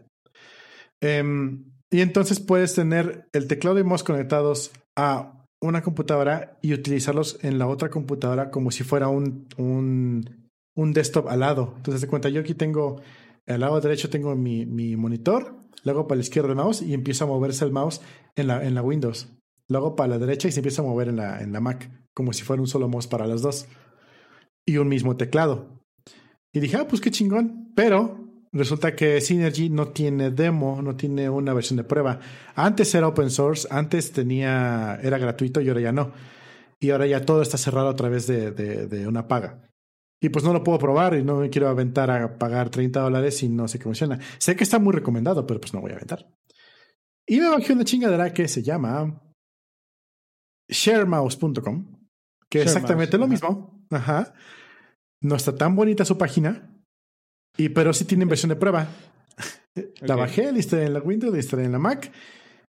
Em, y entonces puedes tener el teclado y mouse conectados a una computadora y utilizarlos en la otra computadora como si fuera un, un, un desktop al lado. Entonces, de cuenta, yo aquí tengo, al lado derecho tengo mi, mi monitor, luego para la izquierda el mouse y empieza a moverse el mouse en la, en la Windows. Luego para la derecha y se empieza a mover en la, en la Mac, como si fuera un solo mouse para los dos. Y un mismo teclado. Y dije, ah, pues qué chingón. Pero resulta que Synergy no tiene demo, no tiene una versión de prueba. Antes era open source, antes tenía, era gratuito y ahora ya no. Y ahora ya todo está cerrado a través de, de una paga. Y pues no lo puedo probar y no me quiero aventar a pagar 30 dólares y no sé qué funciona. Sé que está muy recomendado, pero pues no voy a aventar. Y me bajé una chingadera que se llama sharemouse.com, que es exactamente lo mismo. Ajá. No está tan bonita su página, y pero sí tiene versión de prueba. La bajé, la instalé en la Windows, la instalé en la Mac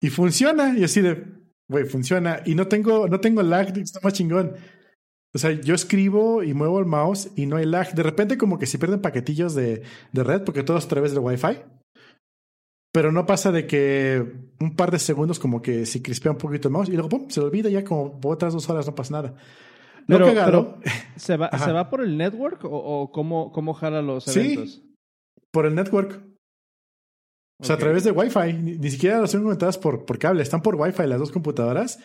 y funciona. Y así de, güey, funciona. Y no tengo, no tengo lag, está más chingón. O sea, yo escribo y muevo el mouse y no hay lag. De repente como que se pierden paquetillos de, de red porque todo es a través del Wi-Fi. Pero no pasa de que un par de segundos como que se crispea un poquito el mouse y luego pum, se olvida ya como otras dos horas no pasa nada. Lo Pero, cagado, pero (laughs) ¿se, va, Ajá. ¿se va por el network o, o cómo, cómo jala los Sí. eventos? por el network. O sea, a través de Wi-Fi. Ni, ni siquiera las tengo conectadas por, por cable. Están por Wi-Fi las dos computadoras.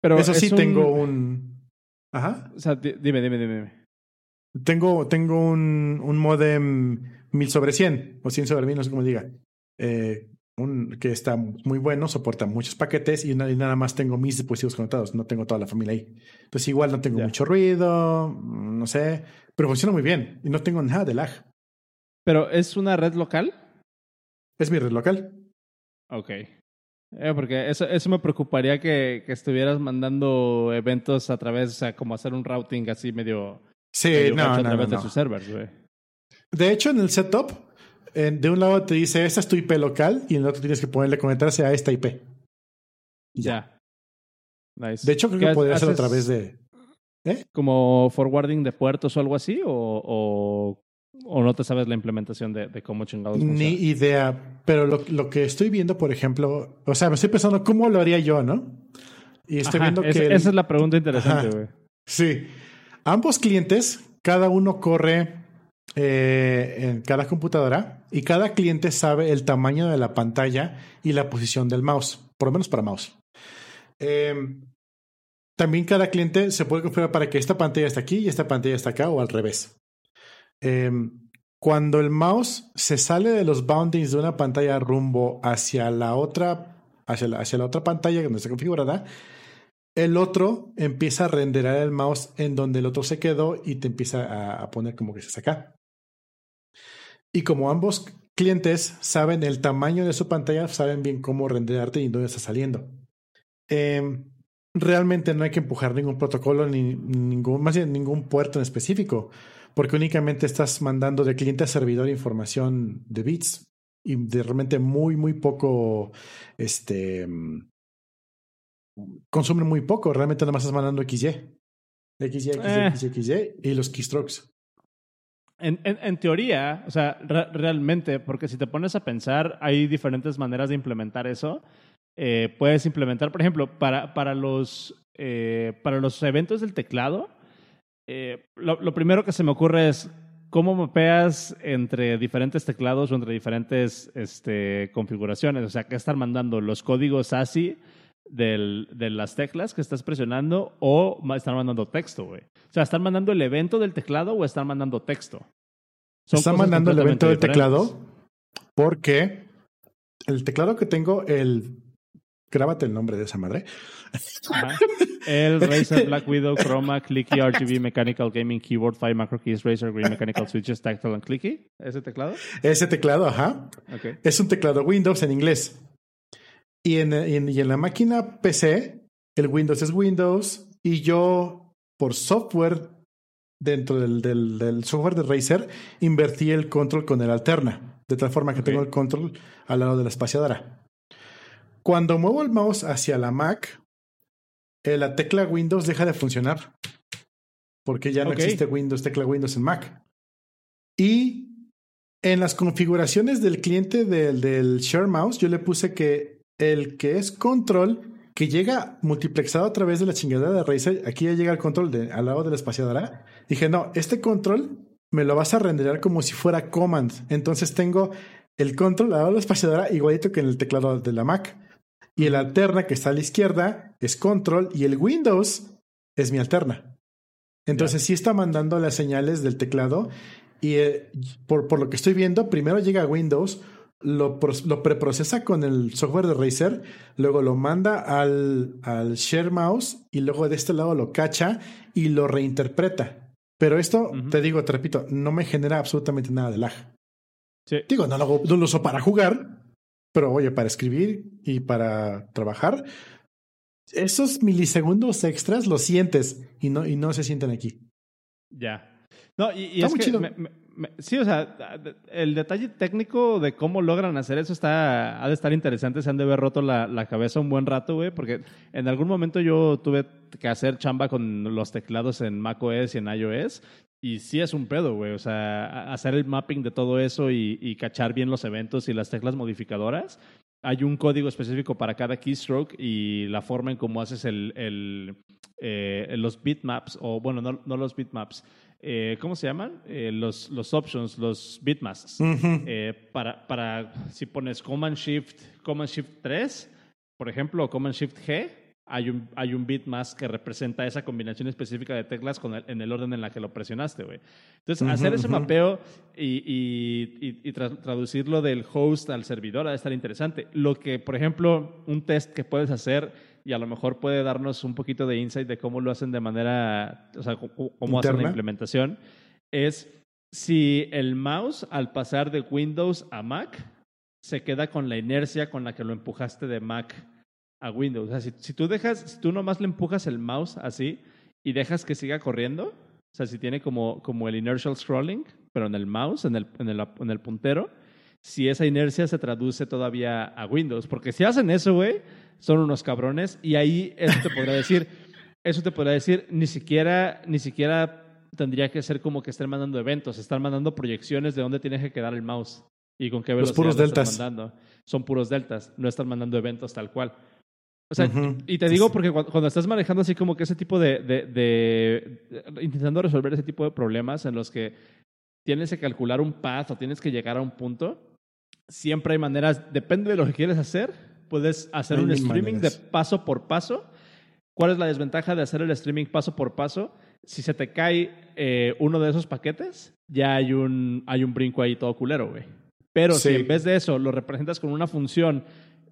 Pero Eso sí, un- tengo un... Ajá. O sea, di- dime, dime, dime. Tengo, tengo un, un modem 1000 sobre 100 o 100 sobre 1000, no sé cómo diga. Eh, un, que está muy bueno, soporta muchos paquetes y, na- y nada más tengo mis dispositivos conectados. No tengo toda la familia ahí. Entonces, igual no tengo Ya. mucho ruido, no sé. Pero funciona muy bien y no tengo nada de lag. ¿Pero es una red local? Es mi red local. Ok. Eh, porque eso, eso me preocuparía que, que estuvieras mandando eventos a través, o sea, como hacer un routing así medio, Sí, medio no, no, a través no, de sus servers, güey. De hecho, en el setup, eh, de un lado te dice, esta es tu IP local, y en el otro tienes que ponerle conectarse a esta IP. Ya. Nice. De hecho, creo ¿Qué que podría hacerlo a haces través de... Como forwarding de puertos o algo así, o, o, o no te sabes la implementación de, de cómo chingados Ni funciona? idea. Pero lo, lo que estoy viendo, por ejemplo, o sea, me estoy pensando cómo lo haría yo, ¿no? Y estoy Ajá, viendo que... el- esa es la pregunta interesante, güey. Sí. Ambos clientes, cada uno corre eh, en cada computadora y cada cliente sabe el tamaño de la pantalla y la posición del mouse, por lo menos para mouse. Eh, también cada cliente se puede configurar para que esta pantalla esté aquí y esta pantalla está acá o al revés. Eh, cuando el mouse se sale de los boundings de una pantalla rumbo hacia la otra, hacia la, hacia otra pantalla donde está configurada, el otro empieza a renderar el mouse en donde el otro se quedó y te empieza a, poner como que se acá. Y como ambos clientes saben el tamaño de su pantalla, saben bien cómo renderarte y dónde está saliendo. Eh, realmente no hay que empujar ningún protocolo ni ningún, más bien ningún puerto en específico, porque únicamente estás mandando de cliente a servidor información de bits y de realmente muy, muy poco, este, consumen muy poco, realmente nada más estás mandando XY. XY, XY, Eh. XY, XY y los keystrokes. En, en, en teoría, o sea, re- realmente, porque si te pones a pensar, hay diferentes maneras de implementar eso. Eh, puedes implementar, por ejemplo, para, para, los, eh, para los eventos del teclado, eh, lo, lo primero que se me ocurre es cómo mapeas entre diferentes teclados o entre diferentes este, configuraciones. O sea, que están mandando los códigos ASCII del, de las teclas que estás presionando o están mandando texto, güey. O sea, ¿están mandando el evento del teclado o están mandando texto? Están mandando el evento del teclado porque el teclado que tengo, el. Grábate el nombre de esa madre. Ajá. El Razer Black Widow Chroma Clicky RGB Mechanical Gaming Keyboard 5 Macro Keys Razer Green Mechanical Switches Tactile and Clicky. ¿Ese teclado? Ese teclado, ajá. Ok. Es un teclado Windows en inglés. Y en, y en- y en la máquina PC, el Windows es Windows. Y yo, por software, dentro del, del, del software de Razer, invertí el control con el alterna. De tal forma que tengo el control al lado de la espaciadora. Cuando muevo el mouse hacia la Mac, eh, la tecla Windows deja de funcionar. Porque ya no existe Windows, tecla Windows en Mac. Y en las configuraciones del cliente del, del Share Mouse, yo le puse que el que es control, que llega multiplexado a través de la chingadera de Razer, aquí ya llega el control de, al lado de la espaciadora. Dije, no, este control me lo vas a renderar como si fuera command. Entonces tengo el control al lado de la espaciadora igualito que en el teclado de la Mac. Y el alterna que está a la izquierda es control y el Windows es mi alterna. Entonces sí está mandando las señales del teclado y eh, por, por lo que estoy viendo, primero llega a Windows, lo, pro- lo preprocesa con el software de Razer, luego lo manda al, al Share Mouse y luego de este lado lo cacha y lo reinterpreta. Pero esto, te digo, te repito, no me genera absolutamente nada de lag. Sí. Digo, no lo, no lo uso para jugar, pero oye, para escribir y para trabajar, esos milisegundos extras los sientes y no, y no se sienten aquí. Ya. No, y, y Está es muy que chido. me- me- me- sí, o sea, el detalle técnico de cómo logran hacer eso está, ha de estar interesante. Se han de haber roto la, la cabeza un buen rato, güey, porque en algún momento yo tuve que hacer chamba con los teclados en macOS y en iOS. Y sí es un pedo, güey. O sea, hacer el mapping de todo eso y, y cachar bien los eventos y las teclas modificadoras. Hay un código específico para cada keystroke y la forma en cómo haces el, el, eh, los bitmaps, o bueno, no, no los bitmaps, eh, ¿cómo se llaman? Eh, los, los options, los bitmasks. Para, para si pones Command Shift, Command Shift 3, por ejemplo, o Command Shift G, hay un, hay un bitmask que representa esa combinación específica de teclas con el- en el orden en la que lo presionaste, güey. Entonces, hacer ese mapeo y, y- y- y tra- traducirlo del host al servidor ha de estar interesante. Lo que, por ejemplo, un test que puedes hacer y a lo mejor puede darnos un poquito de insight de cómo lo hacen de manera, o sea, cómo, cómo hacen la implementación, es si el mouse al pasar de Windows a Mac se queda con la inercia con la que lo empujaste de Mac a Windows. O sea, si, si tú dejas, si tú nomás le empujas el mouse así y dejas que siga corriendo, o sea, si tiene como, como el inertial scrolling, pero en el mouse, en el, en el, en el puntero, si esa inercia se traduce todavía a Windows. Porque si hacen eso, güey, son unos cabrones y ahí eso te podría decir, eso te podría decir, ni siquiera, ni siquiera tendría que ser como que estén mandando eventos, están mandando proyecciones de dónde tiene que quedar el mouse y con qué Los velocidad puros lo están deltas. mandando. Son puros deltas, no están mandando eventos tal cual. O sea, y te digo porque cuando, cuando estás manejando así como que ese tipo de, de- de- de- intentando resolver ese tipo de problemas en los que tienes que calcular un path o tienes que llegar a un punto, siempre hay maneras, depende de lo que quieres hacer, puedes hacer Hay un streaming maneras. de paso por paso. ¿Cuál es la desventaja de hacer el streaming paso por paso? Si se te cae eh, uno de esos paquetes, ya hay un, hay un brinco ahí todo culero, güey. Pero si en vez de eso lo representas con una función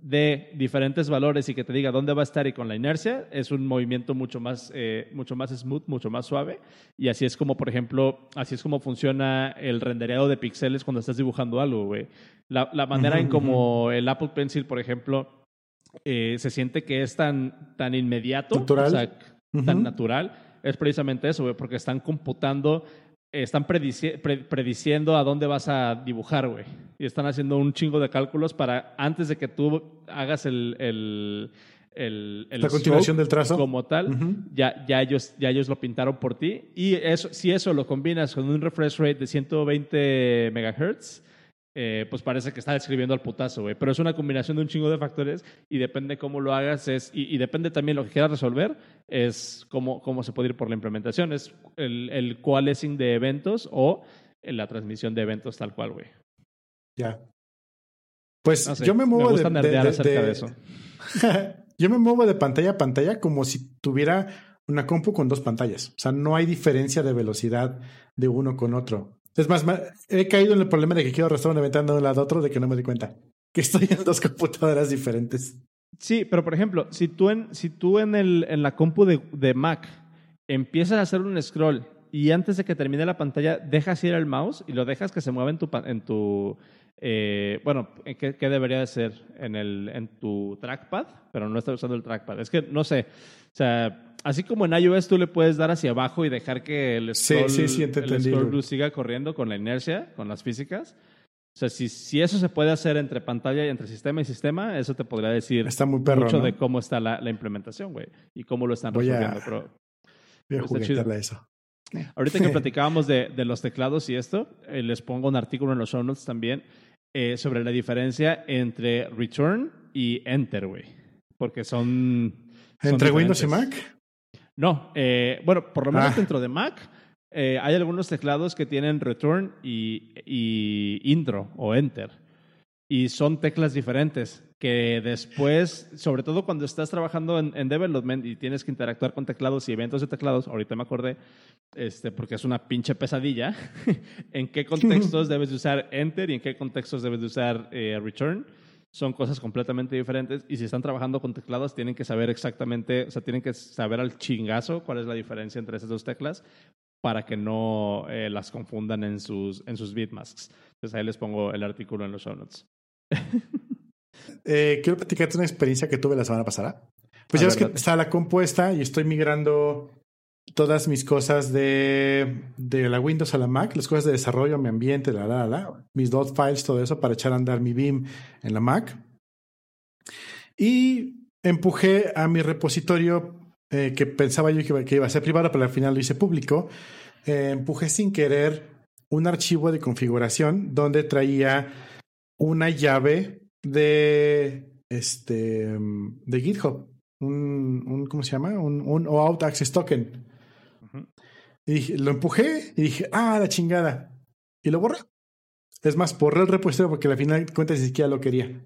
de diferentes valores y que te diga dónde va a estar y con la inercia, es un movimiento mucho más, eh, mucho más smooth, mucho más suave. Y así es como, por ejemplo, así es como funciona el rendereado de píxeles cuando estás dibujando algo, güey. La, la manera en como el Apple Pencil, por ejemplo, eh, se siente que es tan, tan inmediato, Natural. o sea, tan natural, es precisamente eso, güey, porque están computando, están predici- pre- prediciendo a dónde vas a dibujar, güey. Y están haciendo un chingo de cálculos para, antes de que tú hagas el... el el, el La continuación del trazo. como tal, ya, ya, ellos, ya ellos lo pintaron por ti. Y eso, si eso lo combinas con un refresh rate de 120 megahertz, eh, pues parece que está escribiendo al putazo, güey. Pero es una combinación de un chingo de factores y depende cómo lo hagas es, y, y depende también lo que quieras resolver, es cómo, cómo se puede ir por la implementación. Es el, el coalescing de eventos o la transmisión de eventos tal cual, güey. Ya. Pues No sé, yo me muevo de, nerdear de- acerca de- de eso. (laughs) yo me muevo de pantalla a pantalla como si tuviera una compu con dos pantallas. O sea, no hay diferencia de velocidad de uno con otro. Es más, he caído en el problema de que quiero arrastrar una ventana de un lado a otro de que no me doy cuenta. (laughs) Que estoy en dos computadoras diferentes. Sí, pero por ejemplo, si tú en, si tú en, el, en la compu de, de Mac empiezas a hacer un scroll y antes de que termine la pantalla dejas ir el mouse y lo dejas que se mueva en tu, en tu eh, bueno, ¿en ¿qué, qué debería de ser? En, el, en tu trackpad, pero no estás usando el trackpad. Es que no sé, o sea, así como en iOS tú le puedes dar hacia abajo y dejar que el Sí, scroll, sí, sí, te el scroll wheel siga corriendo con la inercia, con las físicas. O sea, si, si eso se puede hacer entre pantalla y entre sistema y sistema, eso te podría decir Está muy perro, mucho ¿no? de cómo está la, la implementación, güey, y cómo lo están Voy a- resolviendo. Pero Voy a Está a eso. ahorita que (laughs) platicábamos de, de los teclados y esto, eh, les pongo un artículo en los show notes también eh, sobre la diferencia entre return y enter, güey, porque son... son ¿Entre Windows y. Mac? No, eh, bueno, por lo menos Ah. dentro de Mac eh, hay algunos teclados que tienen return y, y intro o enter. Y son teclas diferentes que después, sobre todo cuando estás trabajando en, en development y tienes que interactuar con teclados y eventos de teclados, ahorita me acordé, este, porque es una pinche pesadilla, (laughs) en qué contextos (laughs) debes de usar enter y en qué contextos debes de usar eh, return son cosas completamente diferentes y si están trabajando con teclados tienen que saber exactamente, o sea, tienen que saber al chingazo cuál es la diferencia entre esas dos teclas para que no eh, las confundan en sus, en sus bitmasks. Entonces ahí les pongo el artículo en los show notes. (laughs) Eh, quiero platicarte una experiencia que tuve la semana pasada. Pues ya ves que está la compuesta y estoy migrando todas mis cosas de, de la Windows a la Mac, las cosas de desarrollo, mi ambiente, la, la, la, mis dot files, todo eso para echar a andar mi BIM en la Mac. Y empujé a mi repositorio eh, que pensaba yo que iba, a ser privado, pero al final lo hice público. Eh, empujé sin querer un archivo de configuración donde traía una llave de este de GitHub, un, un ¿cómo se llama? Un, un OAuth Access Token. Y dije- lo empujé y dije, ah, la chingada. Y lo borré. Es más, borré el repositorio porque al final de cuentas ni siquiera lo quería.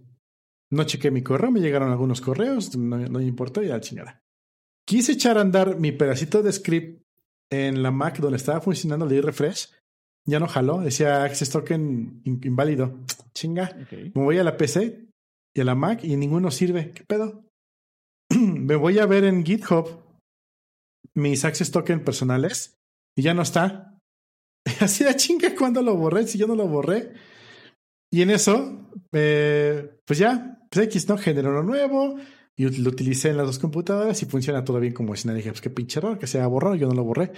No chequé mi correo, me llegaron algunos correos, no, no me importó y a la chingada. Quise echar a andar mi pedacito de script en la Mac donde estaba funcionando, le di refresh. Ya no jaló, decía Access Token in- inválido. Chinga. Me voy a la PC y a la Mac y ninguno sirve. ¿Qué pedo? (clears throat) Me voy a ver en GitHub mis Access Token personales y ya no está. (laughs) Así de chinga cuando lo borré, si yo no lo borré. Y en eso, eh, pues ya, pues X, ¿no? Generó uno nuevo y lo utilicé en las dos computadoras y funciona todo bien como si nada. Dije, pues qué pinche error, que se haya borrado, yo no lo borré.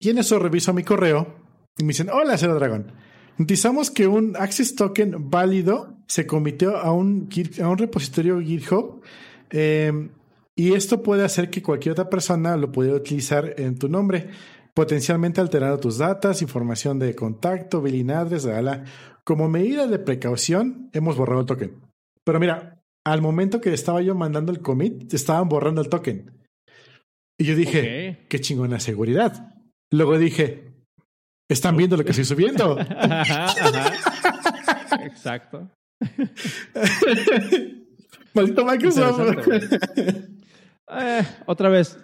Y en eso reviso mi correo y me dicen, hola, Cero Dragón. Notizamos que un Access Token válido se comitió a un, a un repositorio GitHub eh, y esto puede hacer que cualquier otra persona lo pudiera utilizar en tu nombre, potencialmente alterando tus datos, información de contacto, billing address. Como medida de precaución, hemos borrado el token. Pero mira, al momento que estaba yo mandando el commit, estaban borrando el token. Y yo dije, Ok. qué chingona seguridad. Luego dije, están viendo lo que estoy subiendo. (laughs) Ajá, ajá. Exacto. (laughs) Maldito Microsoft. Eh, otra vez,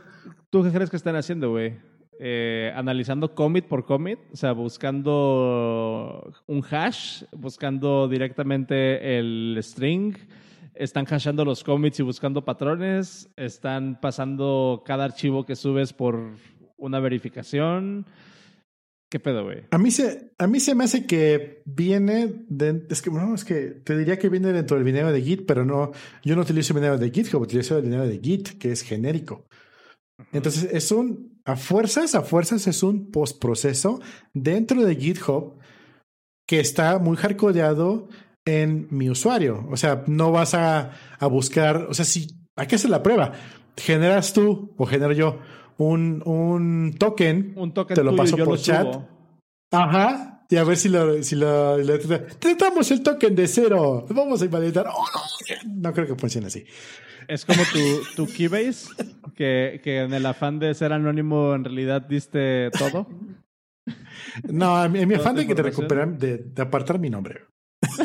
¿tú qué crees que están haciendo, güey? Eh, analizando commit por commit, o sea, buscando un hash, buscando directamente el string, están hashando los commits y buscando patrones, están pasando cada archivo que subes por una verificación. ¿Qué pedo, güey? A mí se, a mí se me hace que viene de, es que no, es que te diría que viene dentro del dinero de Git, pero no, yo no utilizo el dinero de GitHub, utilizo el dinero de Git, que es genérico. Entonces es un, a fuerzas, a fuerzas es un postproceso dentro de GitHub que está muy hardcodeado en mi usuario. O sea, no vas a, a buscar, o sea, si hay que hacer la prueba. Generas tú o genero yo un, un token, Un token te lo tuyo paso yo por lo chat. subo. Ajá. Y a ver si lo, si lo, lo- te damos el token de cero. Vamos a invalidar. Oh, no, no creo que funcione así. Es como tu, tu Keybase, que, que en el afán de ser anónimo en realidad diste todo. No, en mi, en mi ¿Toda afán de que te recuperar, de, de apartar mi nombre. (laughs)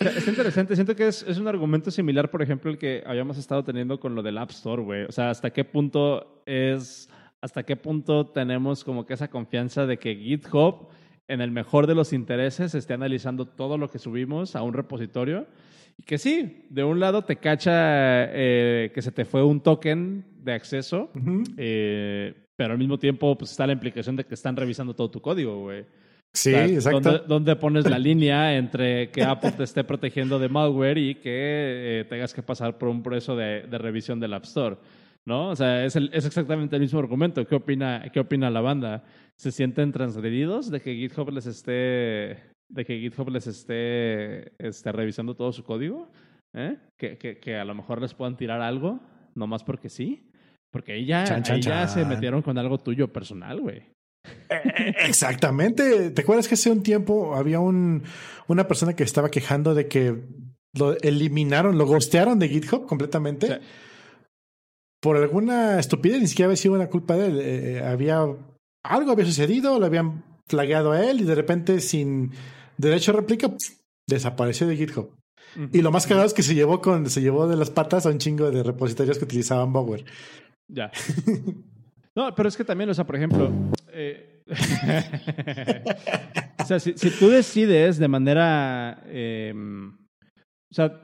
Está interesante. Siento que es, es un argumento similar, por ejemplo, el que habíamos estado teniendo con lo del App Store, güey. O sea, hasta qué punto es. Hasta qué punto tenemos como que esa confianza de que GitHub, en el mejor de los intereses, esté analizando todo lo que subimos a un repositorio. Y que sí, de un lado te cacha eh, que se te fue un token de acceso, Ujú. eh, pero al mismo tiempo pues, está la implicación de que están revisando todo tu código, güey. Sí, O sea, exacto. ¿dónde, dónde pones la línea entre que Apple te esté protegiendo de malware y que eh, tengas que pasar por un proceso de, de revisión del App Store? ¿No? O sea, es, el- es exactamente el mismo argumento. ¿Qué opina, ¿Qué opina la banda? ¿Se sienten transgredidos de que GitHub les esté, de que GitHub les esté, esté revisando todo su código? ¿Eh? ¿Que, que, que a lo mejor les puedan tirar algo, nomás porque sí. Porque ahí ya, Chan, chan, ahí ya se metieron con algo tuyo personal, güey. Eh, Exactamente. ¿Te acuerdas que hace un tiempo había un, una persona que estaba quejando de que lo eliminaron, lo gostearon de GitHub completamente? Sí. Por alguna estupidez, ni siquiera había sido una culpa de él. Eh, había algo había sucedido, lo habían flagueado a él y de repente, sin derecho a réplica, desapareció de GitHub. Y lo más cagado es que se llevó con, se llevó de las patas a un chingo de repositorios que utilizaban Bower. Ya. No, pero es que también, o sea, por ejemplo, eh, (laughs) o sea, si, si tú decides de manera, eh, o sea,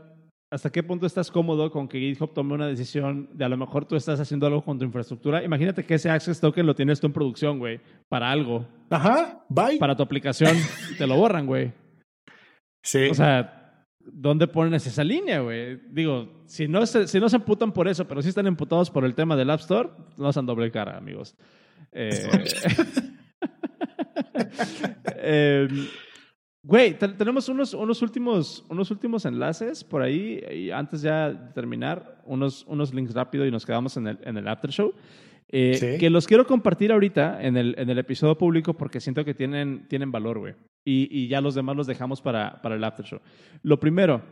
¿hasta qué punto estás cómodo con que GitHub tome una decisión de a lo mejor tú estás haciendo algo con tu infraestructura? Imagínate que ese access token lo tienes tú en producción, güey, para algo, Ajá, bye. para tu aplicación, (laughs) te lo borran, güey. sí. O sea, ¿dónde pones esa línea, güey? Digo, si no, se, si no se emputan por eso, pero sí están emputados por el tema del App Store, no sean doble cara, amigos. Eh, eh, (laughs) güey, te- tenemos unos, unos, últimos, unos últimos enlaces por ahí, y antes ya de terminar, unos, unos links rápido y nos quedamos en el, en el after show. Eh, Sí. Que los quiero compartir ahorita en el, en el episodio público porque siento que tienen, tienen valor, güey. Y, y ya los demás los dejamos para, para el after show. Lo primero,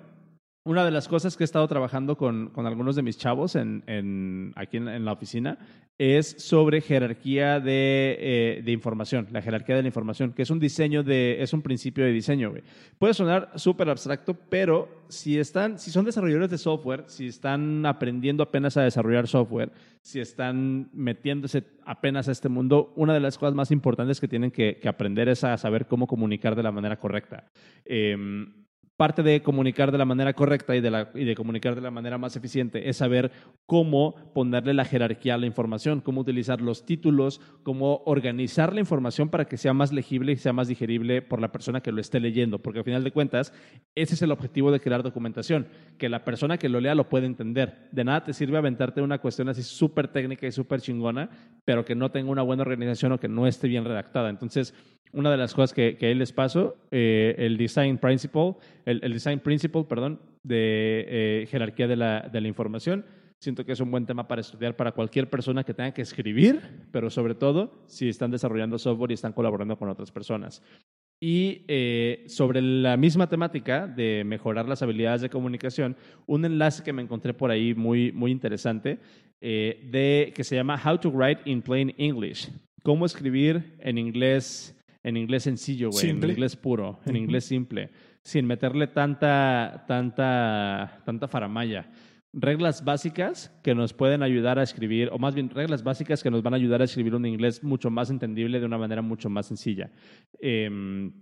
una de las cosas que he estado trabajando con, con algunos de mis chavos en, en- aquí en, la oficina es sobre jerarquía de, eh, de información, la jerarquía de la información, que es un diseño de, es un principio de diseño, güey. Puede sonar súper abstracto, pero si están, si son desarrolladores de software, si están aprendiendo apenas a desarrollar software, si están metiéndose apenas a este mundo, una de las cosas más importantes que tienen que, que aprender es a saber cómo comunicar de la manera correcta. Em, parte de comunicar de la manera correcta y de, comunicar de la manera más eficiente es saber cómo ponerle la jerarquía a la información, cómo utilizar los títulos, cómo organizar la información para que sea más legible y sea más digerible por la persona que lo esté leyendo, porque al final de cuentas ese es el objetivo de crear documentación, que la persona que lo lea lo pueda entender. De nada te sirve aventarte una cuestión así súper técnica y súper chingona, pero que no tenga una buena organización o que no esté bien redactada. Entonces, una de las cosas que, que ahí les paso, eh, el design principle, el, el design principle, perdón, de eh, jerarquía de la, de la información. Siento que es un buen tema para estudiar para cualquier persona que tenga que escribir, pero sobre todo si están desarrollando software y están colaborando con otras personas. Y eh, sobre la misma temática de mejorar las habilidades de comunicación, un enlace que me encontré por ahí muy, muy interesante, eh, de, que se llama How to Write in Plain English. Cómo escribir en inglés, en inglés sencillo, güey, en inglés puro, en inglés simple, sin meterle tanta, tanta, tanta faramaya. Reglas básicas que nos pueden ayudar a escribir, o más bien reglas básicas que nos van a ayudar a escribir un inglés mucho más entendible de una manera mucho más sencilla. Em,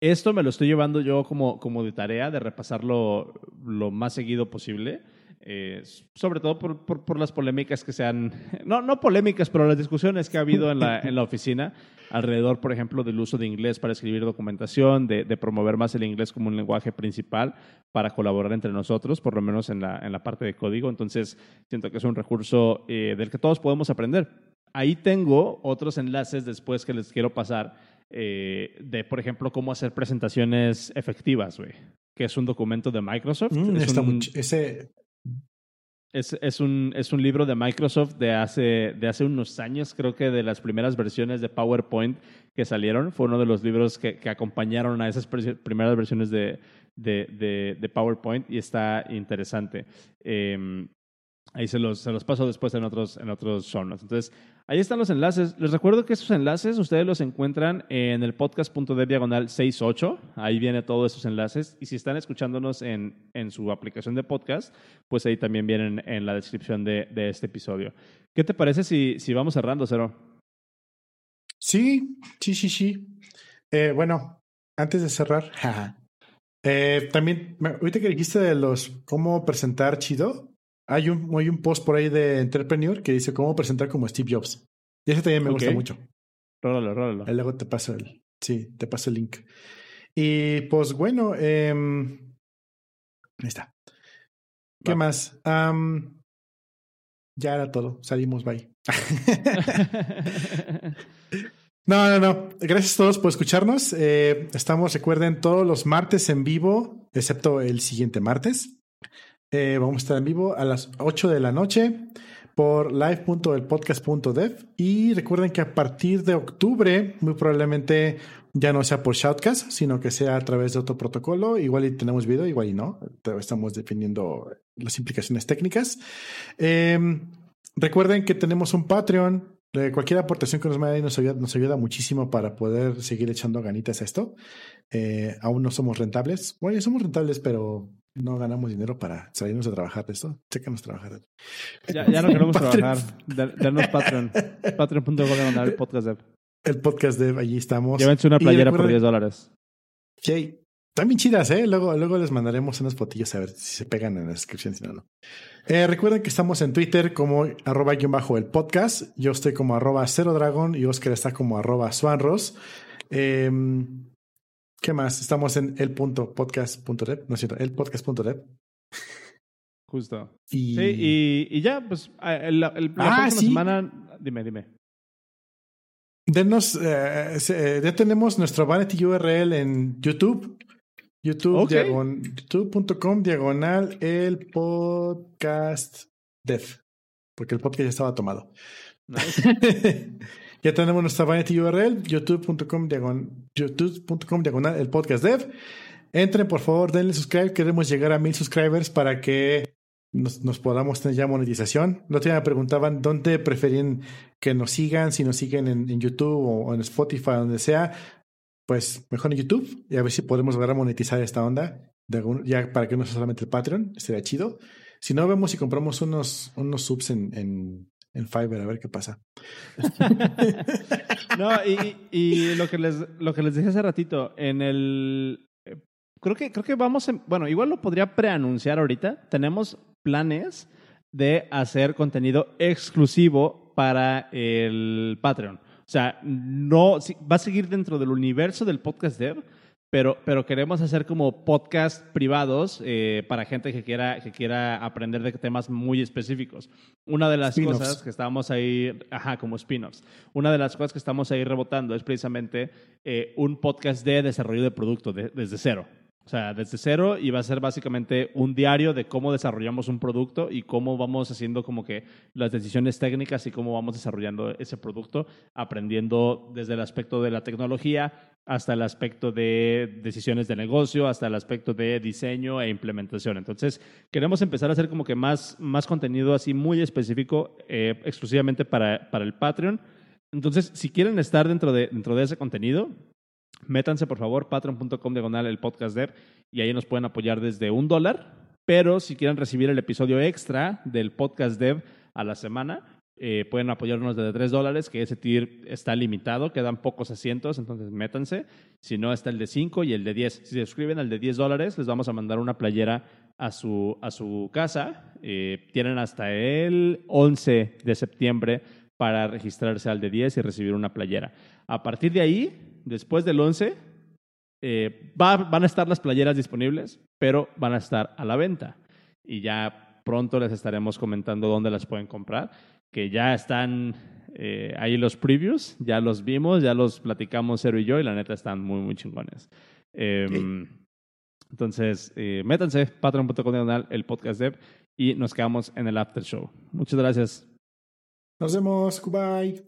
Esto me lo estoy llevando yo como, como de tarea de repasarlo lo más seguido posible. Eh, sobre todo por, por, por, las polémicas que sean, no, no polémicas, pero las discusiones que ha habido en la, en la oficina alrededor, por ejemplo, del uso de inglés para escribir documentación, de, de, promover más el inglés como un lenguaje principal para colaborar entre nosotros, por lo menos en la, en la parte de código. Entonces, siento que es un recurso eh, del que todos podemos aprender. Ahí tengo otros enlaces después que les quiero pasar eh, de, por ejemplo, cómo hacer presentaciones efectivas, güey, que es un documento de Microsoft. Mm, es un, ese, es, es, un, es un libro de Microsoft de hace, de hace unos años, creo que de las primeras versiones de PowerPoint que salieron. Fue uno de los libros que, que acompañaron a esas primeras versiones de, de, de, PowerPoint y está interesante. Eh, ahí se los, se los paso después en otros, en otros show notes. Entonces, ahí están los enlaces. Les recuerdo que esos enlaces ustedes los encuentran en el podcast.dev diagonal 68. Ahí viene todos esos enlaces. Y si están escuchándonos en, en su aplicación de podcast, pues ahí también vienen en la descripción de, de este episodio. ¿Qué te parece si, si vamos cerrando, Cero? Sí, sí, sí, sí. Eh, bueno, antes de cerrar, (laughs) eh, también, ahorita que dijiste de los cómo presentar chido, hay un, hay un post por ahí de Entrepreneur que dice cómo presentar como Steve Jobs. Y ese también me gusta mucho. Rólalo, rólalo. Ahí luego te paso el, sí, te paso el link. Y pues bueno, em, ahí está. ¿Qué Va. más? Ya era todo. Salimos, bye. (laughs) No, no, no. Gracias a todos por escucharnos. Eh, estamos, recuerden, todos los martes en vivo, excepto el siguiente martes. Eh, vamos a estar en vivo a las 8 de la noche por live.elpodcast.dev. Y recuerden que a partir de octubre, muy probablemente ya no sea por Shoutcast, sino que sea a través de otro protocolo. Igual y tenemos video, igual y no. Estamos definiendo las implicaciones técnicas. Eh, recuerden que tenemos un Patreon. Eh, cualquier aportación que nos mande nos ayuda, nos ayuda muchísimo para poder seguir echando ganitas a esto. Eh, aún no somos rentables. Bueno, somos rentables, pero no ganamos dinero para salirnos a trabajar de esto. Chécanos trabajar. (laughs) ya, ya no queremos trabajar. Denos Patreon. (laughs) Patreon.com diagonal podcast dev. El podcast de allí estamos. Llévense una playera por recuerden- 10 dólares. Sí, están bien chidas, ¿eh? Luego, luego les mandaremos unas fotillas a ver si se pegan en la descripción, si no, no. Eh, recuerden que estamos en Twitter como arroba guion bajo el podcast. Yo estoy como arroba cero dragon y Oscar está como arroba swanros. Eh, ¿Qué más? Estamos en el punto podcast.dev, no es cierto, el podcast.dev. Justo. Y, Sí, y, y ya, pues, el, el- la Ah, próxima sí. semana. Dime, dime. denos, eh, eh, ya tenemos nuestro vanity URL en YouTube. YouTube, Ok. diagon- youtube.com diagonal el podcast dev. Porque el podcast ya estaba tomado. (laughs) ya tenemos nuestra vanity URL, youtube.com diagon- youtube.com diagonal el podcast dev. Entren, por favor, denle subscribe. Queremos llegar a mil subscribers para que nos, podamos tener ya monetización. La otra me preguntaban dónde preferían que nos sigan, si nos siguen en, YouTube o, en Spotify, donde sea. Pues mejor en YouTube y a ver si podemos lograr monetizar esta onda. Ya para que no sea solamente el Patreon, estaría chido. Si no, vemos si compramos unos, unos subs en, en Fiverr, a ver qué pasa. (laughs) No, y, lo, que les, lo que les dije hace ratito, en el. eh, Creo que, creo que vamos. en- bueno, igual lo podría preanunciar ahorita. Tenemos planes de hacer contenido exclusivo para el Patreon. O sea, no. va a seguir dentro del universo del podcast. Pero, pero queremos hacer como podcast privados eh, para gente que quiera, que quiera aprender de temas muy específicos. Una de las cosas que estamos ahí, ajá, como spin-offs. Una de las cosas que estamos ahí rebotando es precisamente eh, un podcast de desarrollo de producto de- desde cero. O sea, desde cero y va a ser básicamente un diario de cómo desarrollamos un producto y cómo vamos haciendo como que las decisiones técnicas y cómo vamos desarrollando ese producto, aprendiendo desde el aspecto de la tecnología hasta el aspecto de decisiones de negocio, hasta el aspecto de diseño e implementación. Entonces, queremos empezar a hacer como que más, más contenido así muy específico, eh, exclusivamente para, para el Patreon. Entonces, si quieren estar dentro de, dentro de ese contenido, métanse por favor, patreon.com diagonal el podcast dev y ahí nos pueden apoyar desde un dólar. Pero si quieren recibir el episodio extra del podcast dev a la semana, eh, pueden apoyarnos desde 3 dólares, que ese tier está limitado, quedan pocos asientos, entonces métanse. Si no, está el de 5 y el de 10. Si se suscriben al de 10 dólares, les vamos a mandar una playera a su, a su casa. Eh, tienen hasta el 11 de septiembre para registrarse al de 10 y recibir una playera. A partir de ahí, después del 11, eh, va- van a estar las playeras disponibles, pero van a estar a la venta. Y ya pronto les estaremos comentando dónde las pueden comprar, que ya están eh, ahí los previews, ya los vimos, ya los platicamos Cero y yo, y la neta están muy, muy chingones. Em, Entonces, eh, métanse, patreon.com el podcast dev, y nos quedamos en el after show. Muchas gracias. Nos vemos. Goodbye.